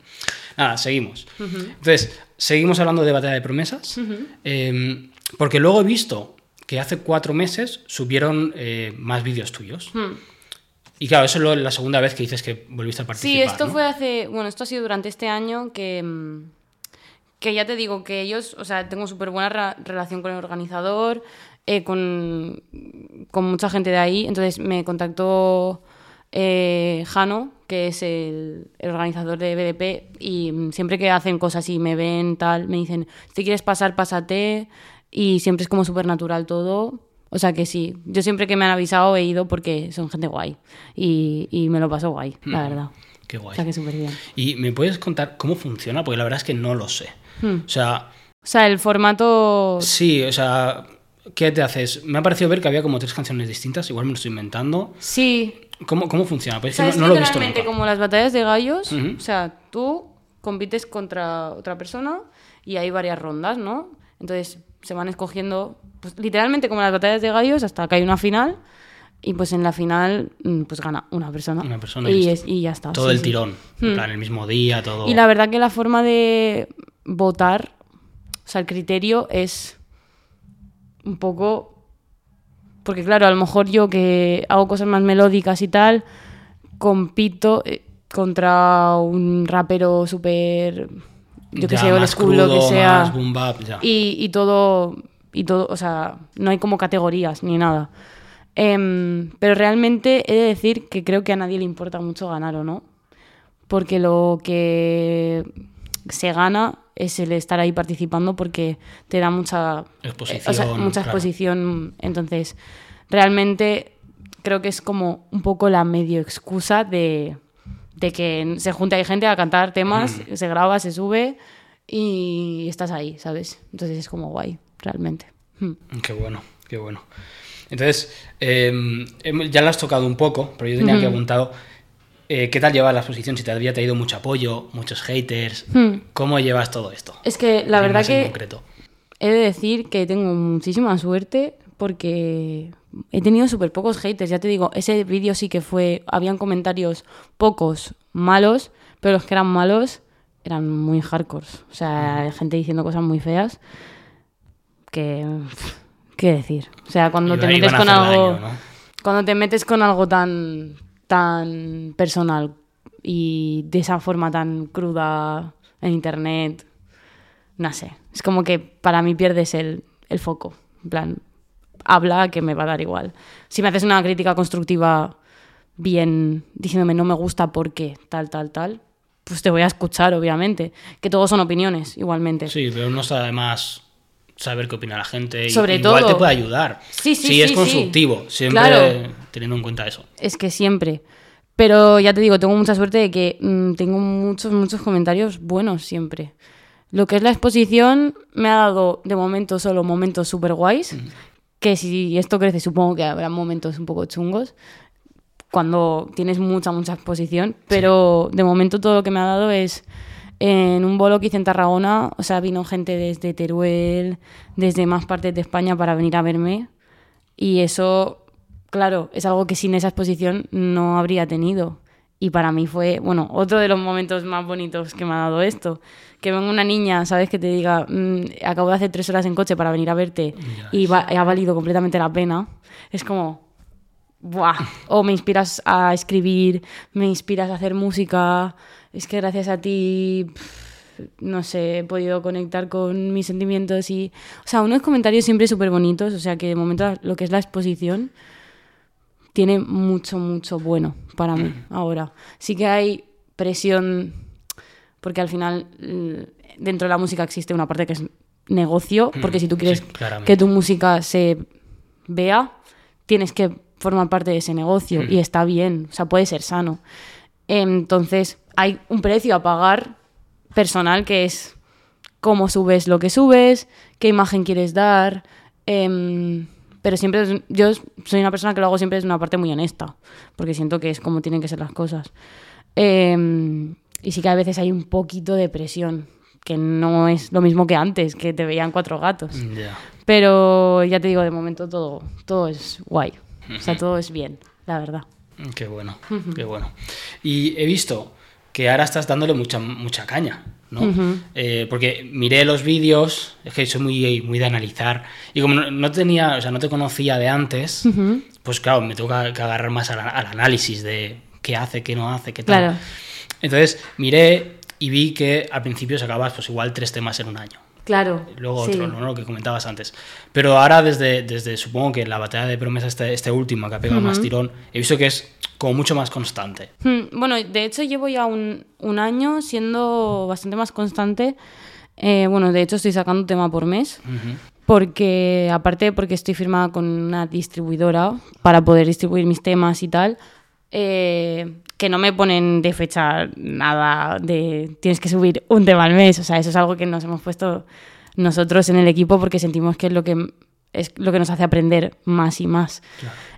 Nada, seguimos. Entonces, seguimos hablando de Batalla de Promesas, eh, porque luego he visto que hace cuatro meses subieron eh, más vídeos tuyos. Hmm. Y claro, eso es lo- la segunda vez que dices que volviste a participar. Sí, esto ¿no? fue hace. Bueno, esto ha sido durante este año que. mm, Que ya te digo que ellos. O sea, tengo súper buena relación con el organizador, eh, con, con mucha gente de ahí. Entonces me contactó eh, Jano, que es el, el organizador de BDP, y mm, siempre que hacen cosas y me ven tal, me dicen: si quieres pasar, pásate. Y siempre es como súper natural todo. O sea que sí, yo siempre que me han avisado he ido porque son gente guay. Y, y me lo paso guay, la verdad. Qué guay. O sea que súper bien. ¿Y me puedes contar cómo funciona? Porque la verdad es que no lo sé. Hmm. O sea, O sea, el formato. sí, o sea, ¿qué te haces? Me ha parecido ver que había como tres canciones distintas, igual me lo estoy inventando. Sí. ¿Cómo, cómo funciona? Pues O sea, es es que no, lo he visto nunca. como las batallas de gallos. O sea, tú compites contra otra persona y hay varias rondas, ¿no? Entonces se van escogiendo, pues literalmente como las batallas de gallos, hasta que hay una final. Y pues en la final, mm, pues gana una persona. Una persona y y, listo. es- y ya está. Todo sí, el sí. tirón. En Hmm. plan, el mismo día, todo. Y la verdad que la forma de votar, o sea, el criterio es un poco... Porque claro, a lo mejor yo que hago cosas más melódicas y tal, compito eh, contra un rapero súper... Yo que Ya, sé, o el school, lo que sea. boom bap. Y, y todo, y todo, o sea, no hay como categorías ni nada. Em, pero realmente he de decir que creo que a nadie le importa mucho ganar o no. Porque lo que se gana es el estar ahí participando porque te da mucha Exposición, o sea, mucha claro. exposición. Entonces, realmente creo que es como un poco la medio excusa de, de que se junta ahí gente a cantar temas, se graba, se sube y estás ahí, ¿sabes? Entonces es como guay, realmente. Mm. Qué bueno, Qué bueno. Entonces, em, ya lo has tocado un poco, pero yo tenía que preguntado eh, ¿qué tal llevas la exposición? Si te había traído mucho apoyo, muchos haters, hmm. ¿cómo llevas todo esto? Es que la verdad que he de decir que tengo muchísima suerte porque he tenido súper pocos haters, ya te digo, ese vídeo sí que fue, habían comentarios pocos malos, pero los que eran malos eran muy hardcore, o sea, gente diciendo cosas muy feas que... ¿Qué decir? O sea, cuando te metes con algo... Cuando te metes con algo tan tan personal y de esa forma tan cruda en internet, no sé, es como que para mí pierdes el, foco, en plan, habla que me va a dar igual. Si me haces una crítica constructiva bien diciéndome no me gusta porque tal, tal, tal, pues te voy a escuchar, obviamente. Que todos son opiniones, igualmente. Sí, pero no está además saber qué opina la gente. Sobre igual te puede ayudar. Sí, sí, sí. es constructivo, siempre teniendo en cuenta eso. Es que siempre. Pero ya te digo, tengo mucha suerte de que mm, tengo muchos, muchos comentarios buenos siempre. Lo que es la exposición me ha dado de momento solo momentos súper guays. Que si esto crece, supongo que habrá momentos un poco chungos cuando tienes mucha, mucha exposición. Pero de momento todo lo que me ha dado es en un bolo que hice en Tarragona, o sea, vino gente desde Teruel, desde más partes de España para venir a verme. Y eso, claro, es algo que sin esa exposición no habría tenido. Y para mí fue, bueno, otro de los momentos más bonitos que me ha dado esto. Que venga una niña, ¿sabes? Que te diga, mm, acabo de hacer tres horas en coche para venir a verte y ha valido completamente la pena. Es como, ¡buah! O me inspiras a escribir, me inspiras a hacer música, es que gracias a ti, no sé, he podido conectar con mis sentimientos y, o sea, unos comentarios siempre súper bonitos, o sea, que de momento lo que es la exposición tiene mucho, mucho bueno para mí ahora. Sí que hay presión, porque al final dentro de la música existe una parte que es negocio, porque si tú quieres que tu música se vea, tienes que formar parte de ese negocio y está bien, o sea, puede ser sano. Entonces, hay un precio a pagar personal que es cómo subes lo que subes, qué imagen quieres dar. Em, pero siempre, yo soy una persona que lo hago siempre desde una parte muy honesta, porque siento que es como tienen que ser las cosas. Em, y sí que a veces hay un poquito de presión, que no es lo mismo que antes, que te veían cuatro gatos. Pero ya te digo, de momento todo, todo es guay. O sea, todo es bien, la verdad. Qué bueno, qué bueno. Y he visto que ahora estás dándole mucha, mucha caña, ¿no? Eh, porque miré los vídeos, es que soy muy, muy de analizar, y como no, tenía, o sea, no te conocía de antes, pues claro, me tengo que, agarrar más al, análisis de qué hace, qué no hace, qué tal. Entonces miré y vi que al principio sacabas pues igual tres temas en un año. Claro. Luego otro, ¿no? Lo que comentabas antes. Pero ahora, desde, desde supongo que la batalla de promesas, este, este último que ha pegado más tirón, he visto que es como mucho más constante. Hmm, bueno, de hecho llevo ya un, año siendo bastante más constante. Eh, bueno, de hecho estoy sacando tema por mes. Porque, aparte, porque estoy firmada con una distribuidora para poder distribuir mis temas y tal. Eh, que no me ponen de fecha nada de tienes que subir un tema al mes. O sea, eso es algo que nos hemos puesto nosotros en el equipo porque sentimos que es lo que, es lo que nos hace aprender más y más.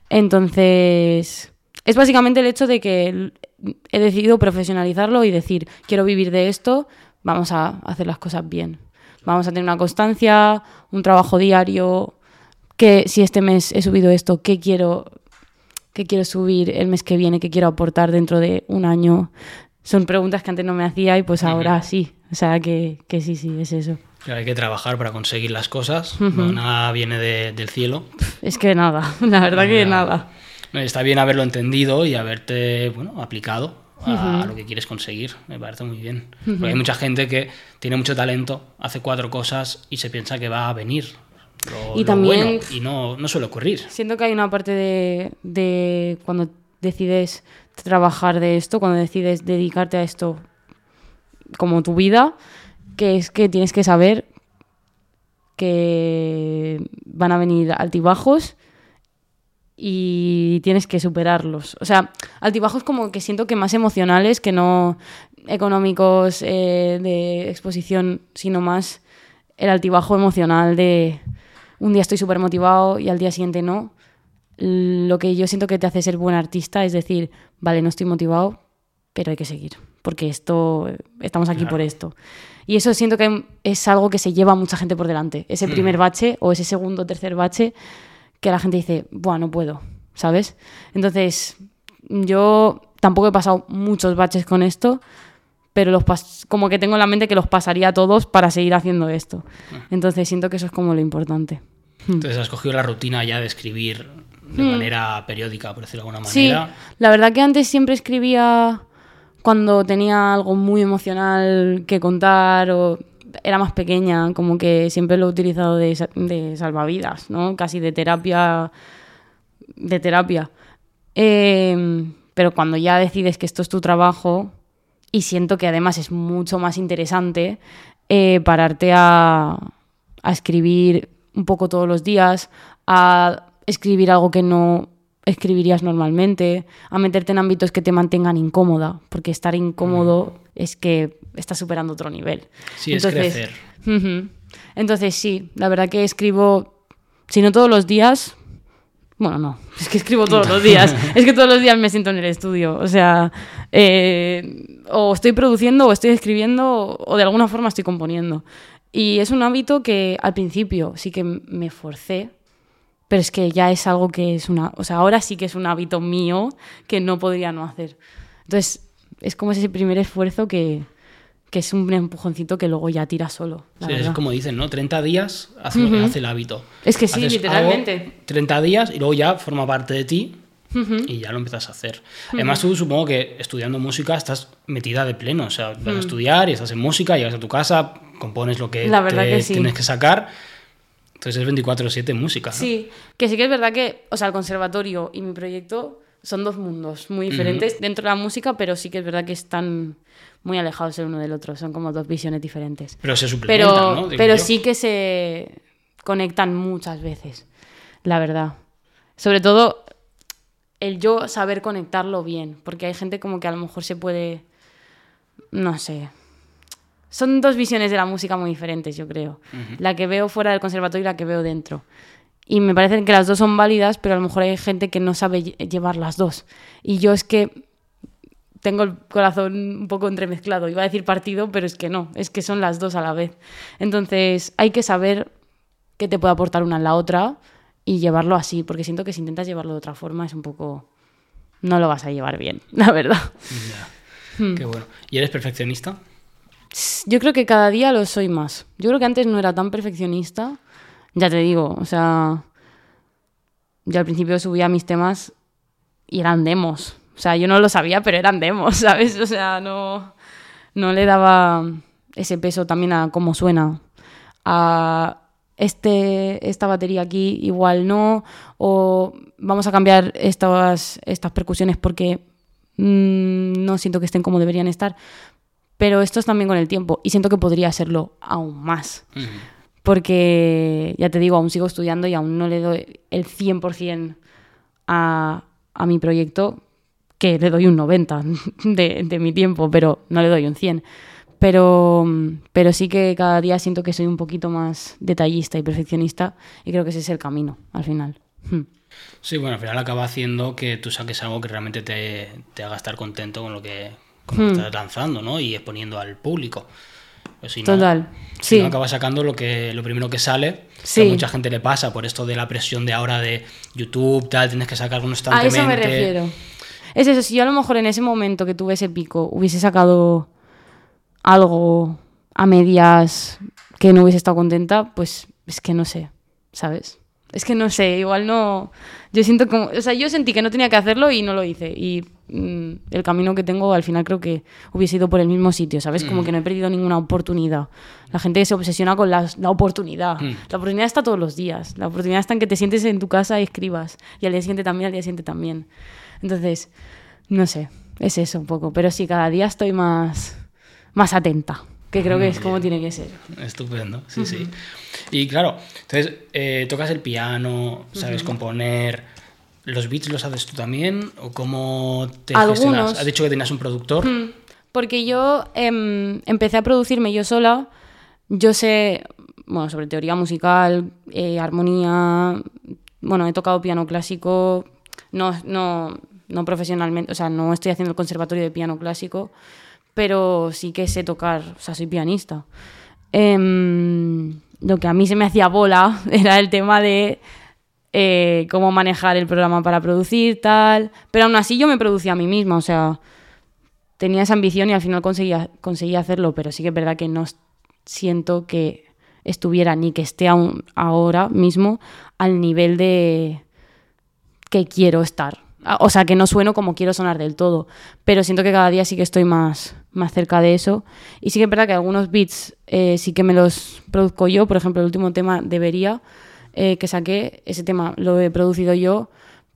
Entonces, es básicamente el hecho de que he decidido profesionalizarlo y decir, quiero vivir de esto, vamos a hacer las cosas bien. Vamos a tener una constancia, un trabajo diario, que si este mes he subido esto, ¿qué quiero qué quiero subir el mes que viene, qué quiero aportar dentro de un año. Son preguntas que antes no me hacía y pues ahora sí. O sea que, sí, sí, es eso. hay que trabajar para conseguir las cosas. nada viene del cielo. Es que nada, la verdad que nada. Está bien haberlo entendido y haberte bueno, aplicado a lo que quieres conseguir. Me parece muy bien. Porque hay mucha gente que tiene mucho talento, hace cuatro cosas y se piensa que va a venir y también y no, no, suele ocurrir. Siento que hay una parte de, de, cuando decides trabajar de esto, cuando decides dedicarte a esto como tu vida, que es que tienes que saber que van a venir altibajos y tienes que superarlos. O sea, altibajos como que siento que más emocionales que no económicos eh, de exposición, sino más el altibajo emocional de un día estoy súper motivado y al día siguiente no. Lo que yo siento que te hace ser buen artista es decir, vale, no estoy motivado, pero hay que seguir, porque esto, estamos aquí por esto. Y eso siento que es algo que se lleva a mucha gente por delante. Ese Mm. primer bache o ese segundo o tercer bache que la gente dice, Buah, no puedo, ¿sabes? Entonces, yo tampoco he pasado muchos baches con esto, pero los pas- como que tengo en la mente que los pasaría a todos para seguir haciendo esto. Ah. Entonces, siento que eso es como lo importante. Entonces has cogido la rutina ya de escribir de manera periódica, por decirlo de alguna Hmm. Sí, manera. la verdad que antes siempre escribía cuando tenía algo muy emocional que contar o era más pequeña, como que siempre lo he utilizado de, de salvavidas, ¿no? Casi de terapia, de terapia. Eh, pero cuando ya decides que esto es tu trabajo y siento que además es mucho más interesante eh, pararte a, a escribir un poco todos los días, a escribir algo que no escribirías normalmente, a meterte en ámbitos que te mantengan incómoda, porque estar incómodo es que estás superando otro nivel. Sí, es crecer. Entonces sí, la verdad que escribo, si no todos los días, bueno, no, es que escribo todos los días, es que todos los días me siento en el estudio, o sea, eh, o estoy produciendo o estoy escribiendo o de alguna forma estoy componiendo. Y es un hábito que al principio sí que me forcé, pero es que ya es algo que es una, o sea, ahora sí que es un hábito mío que no podría no hacer. Entonces, es como ese primer esfuerzo que, que es un empujoncito que luego ya tira solo. Sí, es como dicen, ¿no? 30 días hace, hace el hábito. Es que sí, Haces literalmente. algo 30 días y luego ya forma parte de ti y ya lo empiezas a hacer. Además, tú supongo que estudiando música estás metida de pleno. O sea, vas a estudiar y estás en música, llegas a tu casa, compones lo que, La verdad te que sí. tienes que sacar. Entonces es 24-7 música. ¿no? Sí, que sí que es verdad que, o sea, el conservatorio y mi proyecto son dos mundos muy diferentes dentro de la música, pero sí que es verdad que están muy alejados el uno del otro, son como dos visiones diferentes. Pero se suplementan, Pero, ¿no? Digo pero yo. sí que se conectan muchas veces, la verdad. Sobre todo el yo saber conectarlo bien, porque hay gente como que a lo mejor se puede, no sé. Son dos visiones de la música muy diferentes, yo creo. La que veo fuera del conservatorio y la que veo dentro. Y me parecen que las dos son válidas, pero a lo mejor hay gente que no sabe lle- llevar las dos. Y yo es que tengo el corazón un poco entremezclado. Iba a decir partido, pero es que no, es que son las dos a la vez. Entonces hay que saber qué te puede aportar una en la otra y llevarlo así, porque siento que si intentas llevarlo de otra forma es un poco... No lo vas a llevar bien, la verdad. Ya. Hmm. Qué bueno. ¿Y eres perfeccionista? Yo creo que cada día lo soy más. Yo creo que antes no era tan perfeccionista. Ya te digo, o sea, yo al principio subía mis temas y eran demos. O sea, yo no lo sabía, pero eran demos, ¿sabes? O sea, no, no le daba ese peso también a cómo suena. A este, esta batería aquí igual no, o vamos a cambiar estas, estas percusiones porque mm, no siento que estén como deberían estar. Pero esto es también con el tiempo y siento que podría serlo aún más. Porque, ya te digo, aún sigo estudiando y aún no le doy el 100% a, a mi proyecto, que le doy un 90% de, de mi tiempo, pero no le doy un 100%. Pero, pero sí que cada día siento que soy un poquito más detallista y perfeccionista y creo que ese es el camino al final. Hmm. Sí, bueno, al final acaba haciendo que tú saques algo que realmente te, te haga estar contento con lo que, con Hmm. estás lanzando, ¿no? Y exponiendo al público. Pues si no- Total. Si Sí. no, acabas sacando lo que lo primero que sale. Sí. Que a mucha gente le pasa por esto de la presión de ahora de YouTube, tal, tienes que sacar A constantemente. eso me refiero. Es eso, si yo a lo mejor en ese momento que tuve ese pico hubiese sacado algo a medias que no hubiese estado contenta, pues es que no sé, ¿sabes? Es que no sé, igual no... Yo siento como... O sea, yo sentí que no tenía que hacerlo y no lo hice. Y mm, el camino que tengo al final creo que hubiese ido por el mismo sitio, ¿sabes? Como que no he perdido ninguna oportunidad. La gente se obsesiona con las- la oportunidad. Mm. La oportunidad está todos los días. La oportunidad está en que te sientes en tu casa y escribas. Y al día siguiente también, al día siguiente también. Entonces, no sé, es eso un poco. Pero sí, cada día estoy más, más atenta, que creo que es como tiene que ser. Estupendo, sí, sí. Y claro, entonces eh, tocas el piano, sabes componer. ¿Los beats los haces tú también? ¿O cómo te Algunos. gestionas? Has dicho que tenías un productor. Porque yo em, empecé a producirme yo sola. Yo sé, bueno, sobre teoría musical, eh, armonía. Bueno, he tocado piano clásico, no, no, no profesionalmente, o sea, no estoy haciendo el conservatorio de piano clásico, pero sí que sé tocar, o sea, soy pianista. Em, lo que a mí se me hacía bola era el tema de eh, cómo manejar el programa para producir, tal. Pero aún así yo me producía a mí misma, o sea, tenía esa ambición y al final conseguía, hacerlo, pero sí que es verdad que no siento que estuviera ni que esté aún ahora mismo al nivel de que quiero estar. O sea, que no sueno como quiero sonar del todo, pero siento que cada día sí que estoy más, más cerca de eso. Y sí que es verdad que algunos beats eh, sí que me los produzco yo, por ejemplo, el último tema debería eh, que saqué, ese tema lo he producido yo,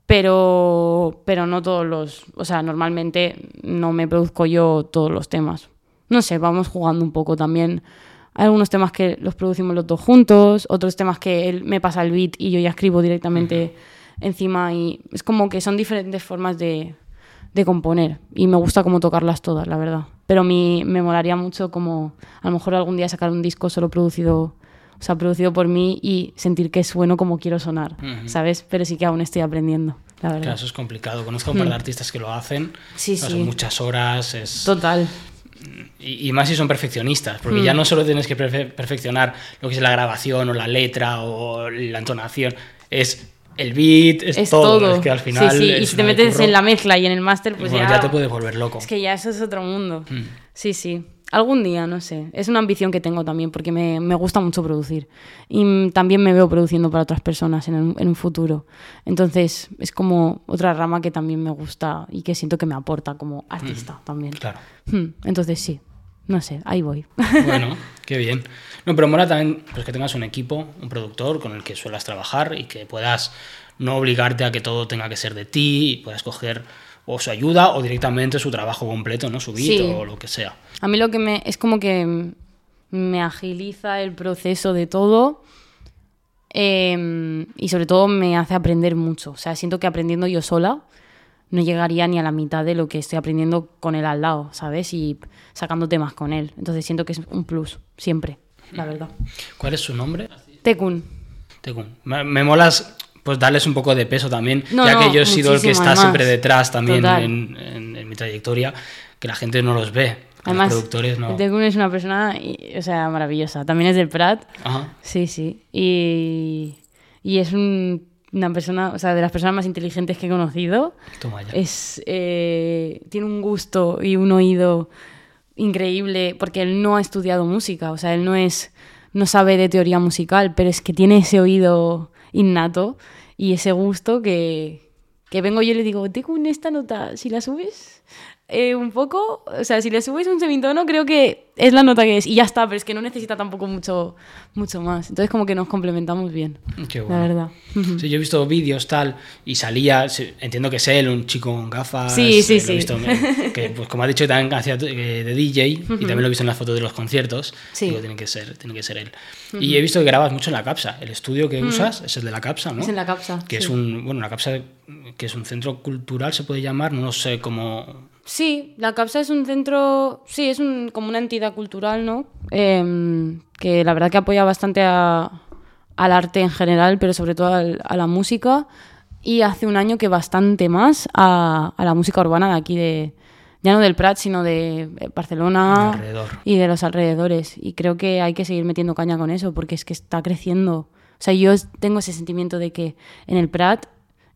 pero, pero no todos los, o sea, normalmente no me produzco yo todos los temas. No sé, vamos jugando un poco también. Hay algunos temas que los producimos los dos juntos, otros temas que él me pasa el beat y yo ya escribo directamente encima y es como que son diferentes formas de, de componer y me gusta como tocarlas todas, la verdad. Pero mi, me molaría mucho como a lo mejor algún día sacar un disco solo producido, o sea, producido por mí y sentir que sueno como quiero sonar, ¿sabes? Pero sí que aún estoy aprendiendo, la verdad. Claro, eso es complicado. Conozco un par de artistas que lo hacen. Sí, Son sí. muchas horas, es... Total. Y, y más si son perfeccionistas, porque ya no solo tienes que perfe- perfeccionar lo que es la grabación o la letra o la entonación, es el beat, es, Es todo. todo. Es que al final. sí, sí. Y si te metes en la mezcla y en el máster, pues ya... ya te puedes volver loco. Es que ya eso es otro mundo. Mm. Sí, sí. Algún día, no sé. Es una ambición que tengo también porque me, me gusta mucho producir. Y también me veo produciendo para otras personas en, el- en un futuro. Entonces es como otra rama que también me gusta y que siento que me aporta como artista también. Claro. Hmm, Entonces sí. No sé, ahí voy. Bueno, qué bien. No, pero mola también pues, que tengas un equipo, un productor con el que suelas trabajar y que puedas no obligarte a que todo tenga que ser de ti y puedas coger o su ayuda o directamente su trabajo completo, ¿no? Su beat Sí. o lo que sea. A mí lo que me. es como que me agiliza el proceso de todo. eh, y sobre todo me hace aprender mucho. O sea, siento que aprendiendo yo sola no llegaría ni a la mitad de lo que estoy aprendiendo con él al lado, ¿sabes? Y sacando temas con él. Entonces siento que es un plus, siempre, la verdad. ¿Cuál es su nombre? Tekun. Tekun. Me, me molas pues darles un poco de peso también, No, ya no, que yo he sido el que está además. siempre detrás también en, en- en mi trayectoria, que la gente no los ve. Además, los productores no. Tekun es una persona, o sea, maravillosa. También es del Prat. Ajá. Sí, sí. Y, y es un- una persona, o sea, de las personas más inteligentes que he conocido. Toma ya. Es, eh, tiene un gusto y un oído increíble porque él no ha estudiado música, o sea, él no es, no sabe de teoría musical, pero es que tiene ese oído innato y ese gusto que, que vengo yo y le digo, tengo esta nota, si la subes eh, un poco, o sea, si le subes un semitono creo que es la nota que es y ya está, pero es que no necesita tampoco mucho, mucho más. Entonces como que nos complementamos bien, Qué la bueno. verdad. Sí, yo he visto vídeos tal y salía, sí, entiendo que es él, un chico con gafas. Sí, sí, eh, lo he sí. visto, que, pues, como ha dicho, también hacía eh, de DJ y también lo he visto en las fotos de los conciertos. Sí. Digo, tiene que ser, tiene que ser él. Y he visto que grabas mucho en la Capsa. El estudio que usas es el de la Capsa, ¿no? Es en la Capsa, Que es sí. un, bueno, la Capsa que es un centro cultural, se puede llamar, no sé cómo. Sí, la CAPSA es un centro, sí, es un, como una entidad cultural, ¿no? Em, que la verdad que apoya bastante a- al arte en general, pero sobre todo al- a la música. Y hace un año que bastante más a, a la música urbana de aquí, de ya no del Prat, sino de eh, Barcelona alrededor. y de los alrededores. Y creo que hay que seguir metiendo caña con eso, porque es que está creciendo. O sea, yo tengo ese sentimiento de que en el Prat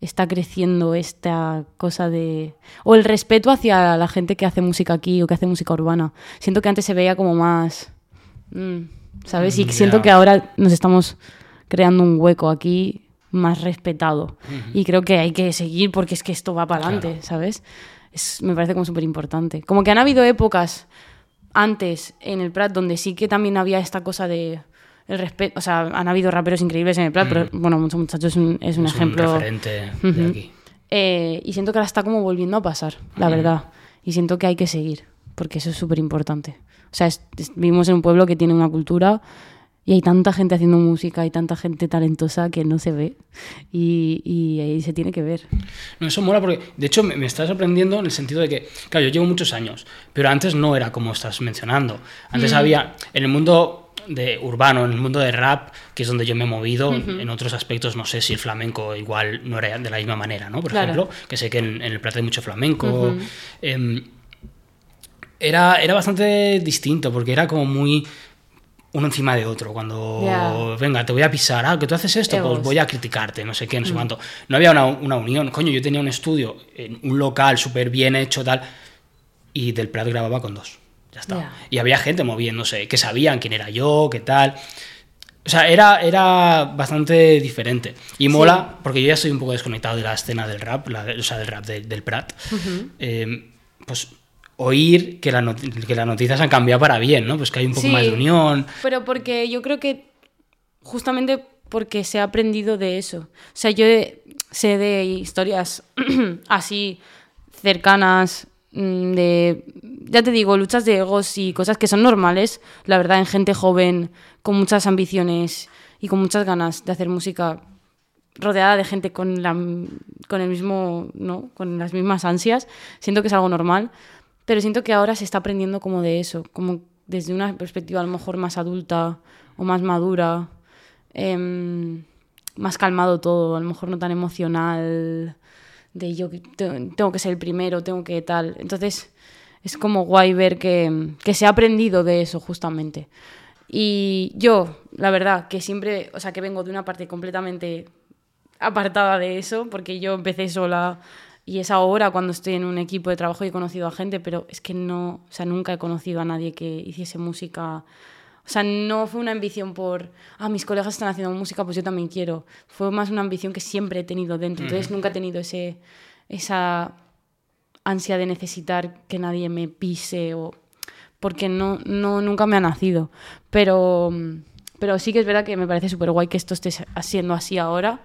está creciendo esta cosa de... O el respeto hacia la gente que hace música aquí o que hace música urbana. Siento que antes se veía como más... mm, ¿Sabes? Y Mm, siento que ahora nos estamos creando un hueco aquí más respetado. Y creo que hay que seguir porque es que esto va para adelante, ¿sabes? Es, me parece como súper importante. Como que han habido épocas antes en el Prat donde sí que también había esta cosa de el respeto, o sea, han habido raperos increíbles en el Prat, pero bueno, muchos muchachos es un, es un es ejemplo. un referente de aquí. Eh, y siento que ahora está como volviendo a pasar, la verdad. Y siento que hay que seguir, porque eso es súper importante. O sea, es- es- vivimos en un pueblo que tiene una cultura y hay tanta gente haciendo música, hay tanta gente talentosa que no se ve y, y ahí se tiene que ver. No, eso mola porque, de hecho, me, me está sorprendiendo en el sentido de que, claro, yo llevo muchos años, pero antes no era como estás mencionando. Mm. Antes había, en el mundo de urbano, en el mundo de rap, que es donde yo me he movido, en otros aspectos no sé si el flamenco igual no era de la misma manera, ¿no? Por ejemplo, que sé que en, el Prat hay mucho flamenco. Em, era, era bastante distinto, porque era como muy uno encima de otro. Cuando, venga, te voy a pisar, ah, que tú haces esto, pues voy a criticarte, no sé qué, no sé cuánto. No había una, una, unión. Coño, yo tenía un estudio, en un local súper bien hecho, tal, y del Prat grababa con dos. Ya está. Y había gente moviéndose, que sabían quién era yo, qué tal. O sea, era, era bastante diferente. Y mola, porque yo ya estoy un poco desconectado de la escena del rap, o sea, del rap del Prat. Eh, pues oír que, la que las noticias han cambiado para bien, ¿no? Pues que hay un poco más de unión. Pero porque yo creo que justamente porque se ha aprendido de eso. O sea, yo sé de historias así cercanas de, ya te digo, luchas de egos y cosas que son normales, la verdad, en gente joven, con muchas ambiciones y con muchas ganas de hacer música, rodeada de gente con, la, con el mismo, ¿no? Con las mismas ansias, siento que es algo normal, pero siento que ahora se está aprendiendo como de eso, como desde una perspectiva a lo mejor más adulta o más madura, em, más calmado todo, a lo mejor no tan emocional de yo tengo que ser el primero, tengo que tal. Entonces es como guay ver que, se ha aprendido de eso justamente. Y yo, la verdad, que siempre, o sea, que vengo de una parte completamente apartada de eso, porque yo empecé sola y es ahora cuando estoy en un equipo de trabajo y he conocido a gente, pero es que no, o sea, nunca he conocido a nadie que hiciese música o sea, no fue una ambición por, ah, mis colegas están haciendo música, pues yo también quiero. Fue más una ambición que siempre he tenido dentro. Entonces nunca he tenido ese, esa ansia de necesitar que nadie me pise o porque no, no nunca me ha nacido. Pero, pero sí que es verdad que me parece súper guay que esto esté siendo así ahora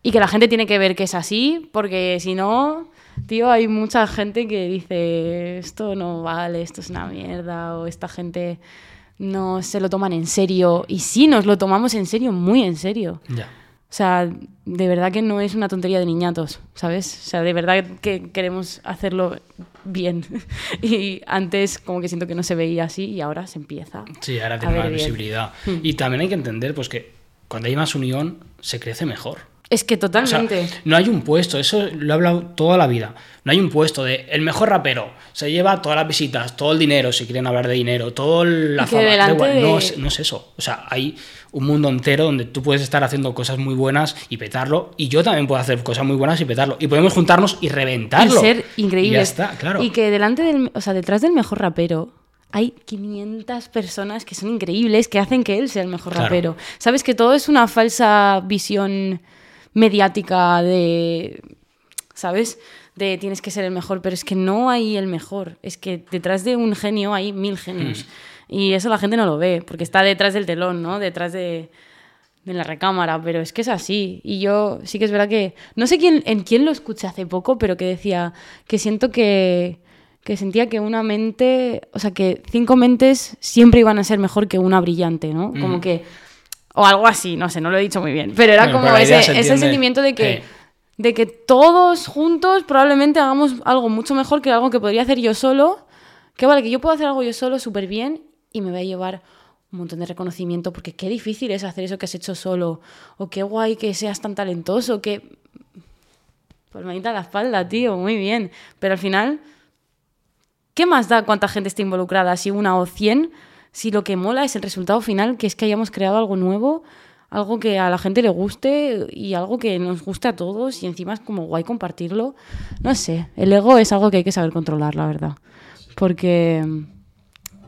y que la gente tiene que ver que es así, porque si no, tío, hay mucha gente que dice, esto no vale, esto es una mierda, o esta gente no se lo toman en serio. Y sí, nos lo tomamos en serio, muy en serio. Ya. O sea, de verdad que no es una tontería de niñatos, ¿sabes? O sea, de verdad que queremos hacerlo bien. y antes como que siento que no se veía así y ahora se empieza. Sí, ahora tiene más visibilidad. Hmm. Y también hay que entender pues que cuando hay más unión se crece mejor. Es que totalmente. no hay un puesto, eso lo he hablado toda la vida. No hay un puesto de el mejor rapero. Se lleva todas las visitas, todo el dinero, si quieren hablar de dinero, todo la fama. no, es, no, es, eso. O sea, hay un mundo entero donde tú puedes estar haciendo cosas muy buenas y petarlo. Y yo también puedo hacer cosas muy buenas y petarlo. Y podemos juntarnos y reventarlo. Y ser increíbles. ya está, claro. Y que delante del, o sea, detrás del mejor rapero hay 500 personas que son increíbles, que hacen que él sea el mejor rapero. Sabes que todo es una falsa visión mediática de, ¿sabes? De tienes que ser el mejor, pero es que no hay el mejor, es que detrás de un genio hay mil genios. Hmm. Y eso la gente no lo ve, porque está detrás del telón, ¿no? Detrás de, de la recámara, pero es que es así. Y yo sí que es verdad que, no sé quién, en quién lo escuché hace poco, pero que decía que siento que, que sentía que una mente, o sea, que cinco mentes siempre iban a ser mejor que una brillante, ¿no? Como hmm. que o algo así, no sé, no lo he dicho muy bien. Pero era como ese, sentimiento de que, de que todos juntos probablemente hagamos algo mucho mejor que algo que podría hacer yo solo. Que vale, que yo puedo hacer algo yo solo súper bien y me voy a llevar un montón de reconocimiento porque qué difícil es hacer eso que has hecho solo. O qué guay que seas tan talentoso, que... Pues me la espalda, tío, muy bien. Pero al final, ¿qué más da cuánta gente está involucrada? Si una o cien si lo que mola es el resultado final, que es que hayamos creado algo nuevo, algo que a la gente le guste y algo que nos guste a todos y encima es como guay compartirlo. No sé, el ego es algo que hay que saber controlar, la verdad. Porque,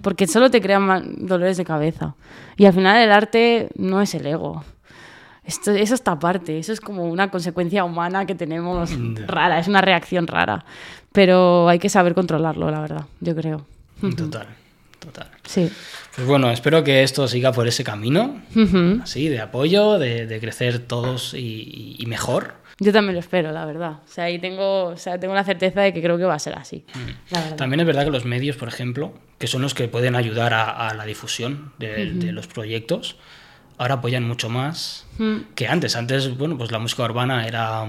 porque solo te crean dolores de cabeza. Y al final el arte no es el ego. Esto, eso está aparte, eso es como una consecuencia humana que tenemos rara, es una reacción rara. Pero hay que saber controlarlo, la verdad, yo creo. Total total. Sí. Pues bueno, espero que esto siga por ese camino, así, de apoyo, de, crecer todos y, mejor. Yo también lo espero, la verdad. O sea, ahí tengo, o sea, tengo la certeza de que creo que va a ser así. Mm. También es verdad que los medios, por ejemplo, que son los que pueden ayudar a, la difusión de, los proyectos, ahora apoyan mucho más que antes. Antes, bueno, pues la música urbana era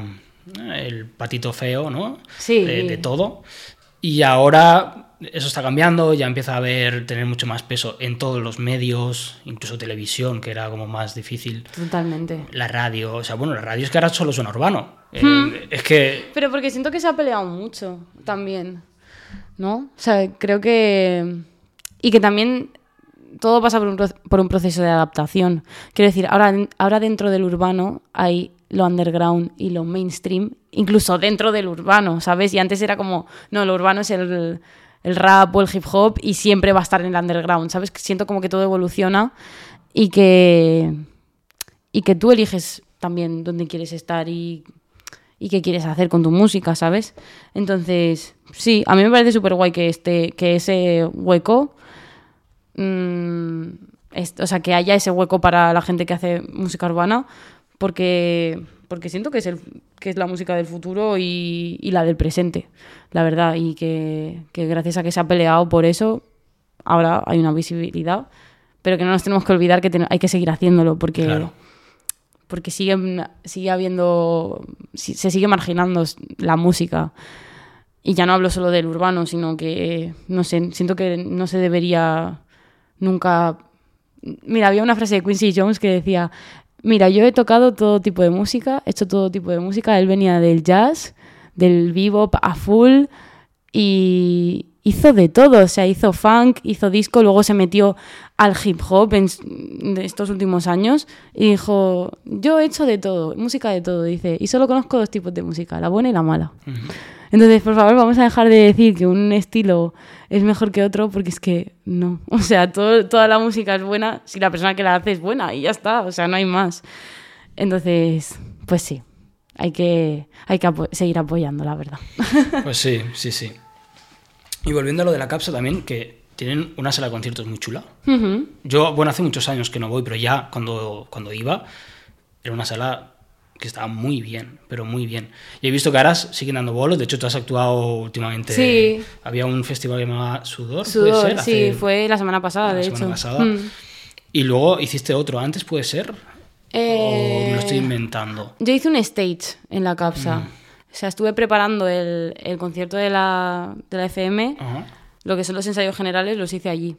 eh, el patito feo, ¿no? Sí. de todo. Y ahora eso está cambiando, ya empieza a haber, tener mucho más peso en todos los medios, incluso televisión, que era como más difícil. Totalmente. La radio, o sea, bueno, la radio es que ahora solo suena urbano. Eh, Hmm. es que Pero porque siento que se ha peleado mucho también, ¿no? O sea, creo que... Y que también todo pasa por un, por un proceso de adaptación. Quiero decir, ahora, ahora dentro del urbano hay lo underground y lo mainstream, incluso dentro del urbano, ¿sabes? Y antes era como, no, lo urbano es el, el rap o el hip hop y siempre va a estar en el underground, ¿sabes? Que Siento como que todo evoluciona y que, y que tú eliges también dónde quieres estar y y qué quieres hacer con tu música, ¿sabes? Entonces, sí, a mí me parece súper guay que, este, que ese hueco, mm, es- o sea, que haya ese hueco para la gente que hace música urbana, porque, porque siento que es, el, que es la música del futuro y, y la del presente, la verdad, y que, que gracias a que se ha peleado por eso, ahora hay una visibilidad, pero que no nos tenemos que olvidar que hay que seguir haciéndolo, porque Claro. porque sigue, sigue habiendo, se sigue marginando la música. Y ya no hablo solo del urbano, sino que, no sé, siento que no se debería nunca... Mira, había una frase de Quincy Jones que decía, mira, yo he tocado todo tipo de música, he hecho todo tipo de música, él venía del jazz, del bebop a full y hizo de todo, o sea, hizo funk, hizo disco, luego se metió al hip hop en estos últimos años y dijo, yo he hecho de todo, música de todo, dice, y solo conozco dos tipos de música, la buena y la mala. Entonces, por favor, vamos a dejar de decir que un estilo es mejor que otro, porque es que no. O sea, todo- toda la música es buena si la persona que la hace es buena y ya está, o sea, no hay más. Entonces, pues sí, hay que, hay que apo- seguir apoyando, la verdad. Pues sí, sí, sí. Y volviendo a lo de la capsa también, que tienen una sala de conciertos muy chula. Ujú. Yo, bueno, hace muchos años que no voy, pero ya cuando, cuando iba, era una sala que estaba muy bien, pero muy bien. Y he visto que ahora siguen dando bolos, de hecho tú has actuado últimamente. Sí. Había un festival que llamaba Sudor, ¿puede Sudor, ser? sí, Hace- fue la semana pasada, la de semana hecho. pasada. Mm. Y luego hiciste otro antes, ¿puede ser? ¿O me lo estoy Eh, inventando? Yo hice un stage en la Mm. capsa. O sea, estuve preparando el, el concierto de la, de la FM. Ajá. Lo que son los ensayos generales los hice allí.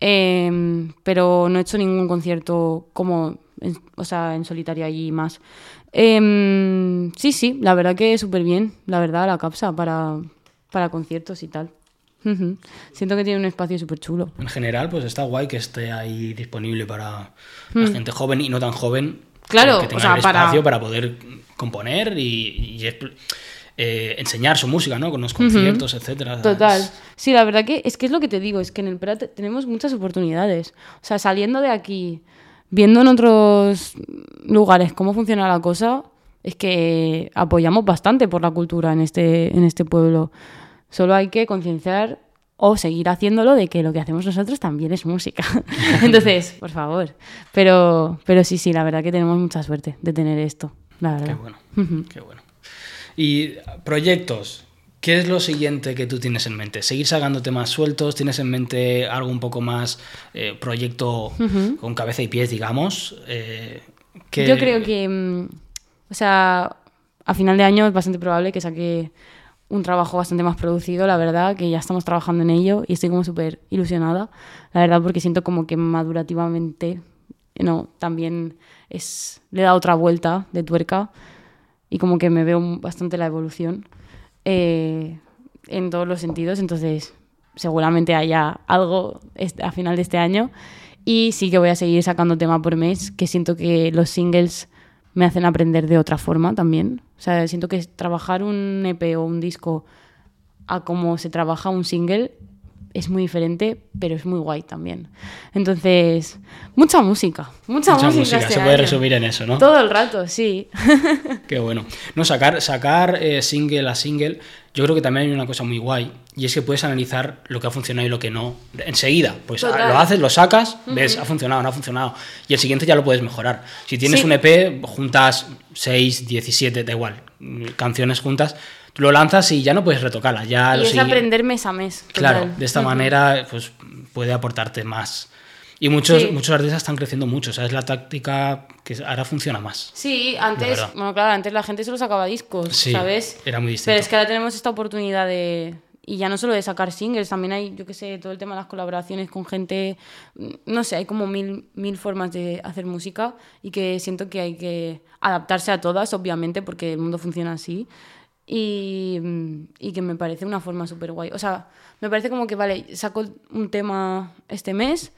Em, pero no he hecho ningún concierto como, en- o sea, en solitario allí más. Em, sí, sí, la verdad que súper bien, la verdad, la capsa para, para conciertos y tal. Siento que tiene un espacio súper chulo. En general, pues está guay que esté ahí disponible para la gente joven y no tan joven. Claro, que tenga o sea, el espacio para poder componer y, eh, enseñar su música, ¿no? Con los conciertos, etcétera. Total. Sí, la verdad que es que es lo que te digo, es que en el Prat tenemos muchas oportunidades. O sea, saliendo de aquí, viendo en otros lugares cómo funciona la cosa, es que apoyamos bastante por la cultura en este, en este pueblo. Solo hay que concienciar o seguir haciéndolo de que lo que hacemos nosotros también es música. Entonces, por favor. Pero, pero sí, sí, la verdad que tenemos mucha suerte de tener esto. La Qué verdad. bueno, qué bueno. Y proyectos, ¿qué es lo siguiente que tú tienes en mente? ¿Seguir sacando temas sueltos? ¿Tienes en mente algo un poco más eh, proyecto con cabeza y pies, digamos? Eh, ¿qué- Yo creo que, mm, o sea, a final de año es bastante probable que saque un trabajo bastante más producido, la verdad, que ya estamos trabajando en ello y estoy como súper ilusionada, la verdad, porque siento como que madurativamente, no, también es, le da otra vuelta de tuerca y como que me veo bastante la evolución eh, en todos los sentidos, entonces seguramente haya algo este- a final de este año y sí que voy a seguir sacando tema por mes, que siento que los singles me hacen aprender de otra forma también. O sea, siento que trabajar un EP o un disco a cómo se trabaja un single es muy diferente, pero es muy guay también. Entonces, mucha música, mucha, Mucha música. música, este se puede año. resumir en eso, ¿no? Todo el rato, sí. Qué bueno. No, sacar, sacar eh, single a single, yo creo que también hay una cosa muy guay, y es que puedes analizar lo que ha funcionado y lo que no enseguida. Pues ah, Total. lo haces, lo sacas, ves, ha funcionado, no ha funcionado, y el siguiente ya lo puedes mejorar. Si tienes Sí. un EP, juntas 6, 17, da igual, canciones juntas, lo lanzas y ya no puedes retocarlas. Ya y lo es siguiente- aprender mes a mes. Claro, total. de esta manera pues puede aportarte más. Y muchos, Sí. muchos artistas están creciendo mucho, o sea, es la táctica que ahora funciona más. Sí, antes, bueno, claro, antes la gente solo sacaba discos, Sí, ¿sabes? era muy distinto. Pero es que ahora tenemos esta oportunidad de y ya no solo de sacar singles, también hay, yo qué sé, todo el tema de las colaboraciones con gente, mm, no sé, hay como mil, mil formas de hacer música y que siento que hay que adaptarse a todas, obviamente, porque el mundo funciona así. Y, mm, y que me parece una forma súper guay. O sea, me parece como que, vale, saco un tema este mes,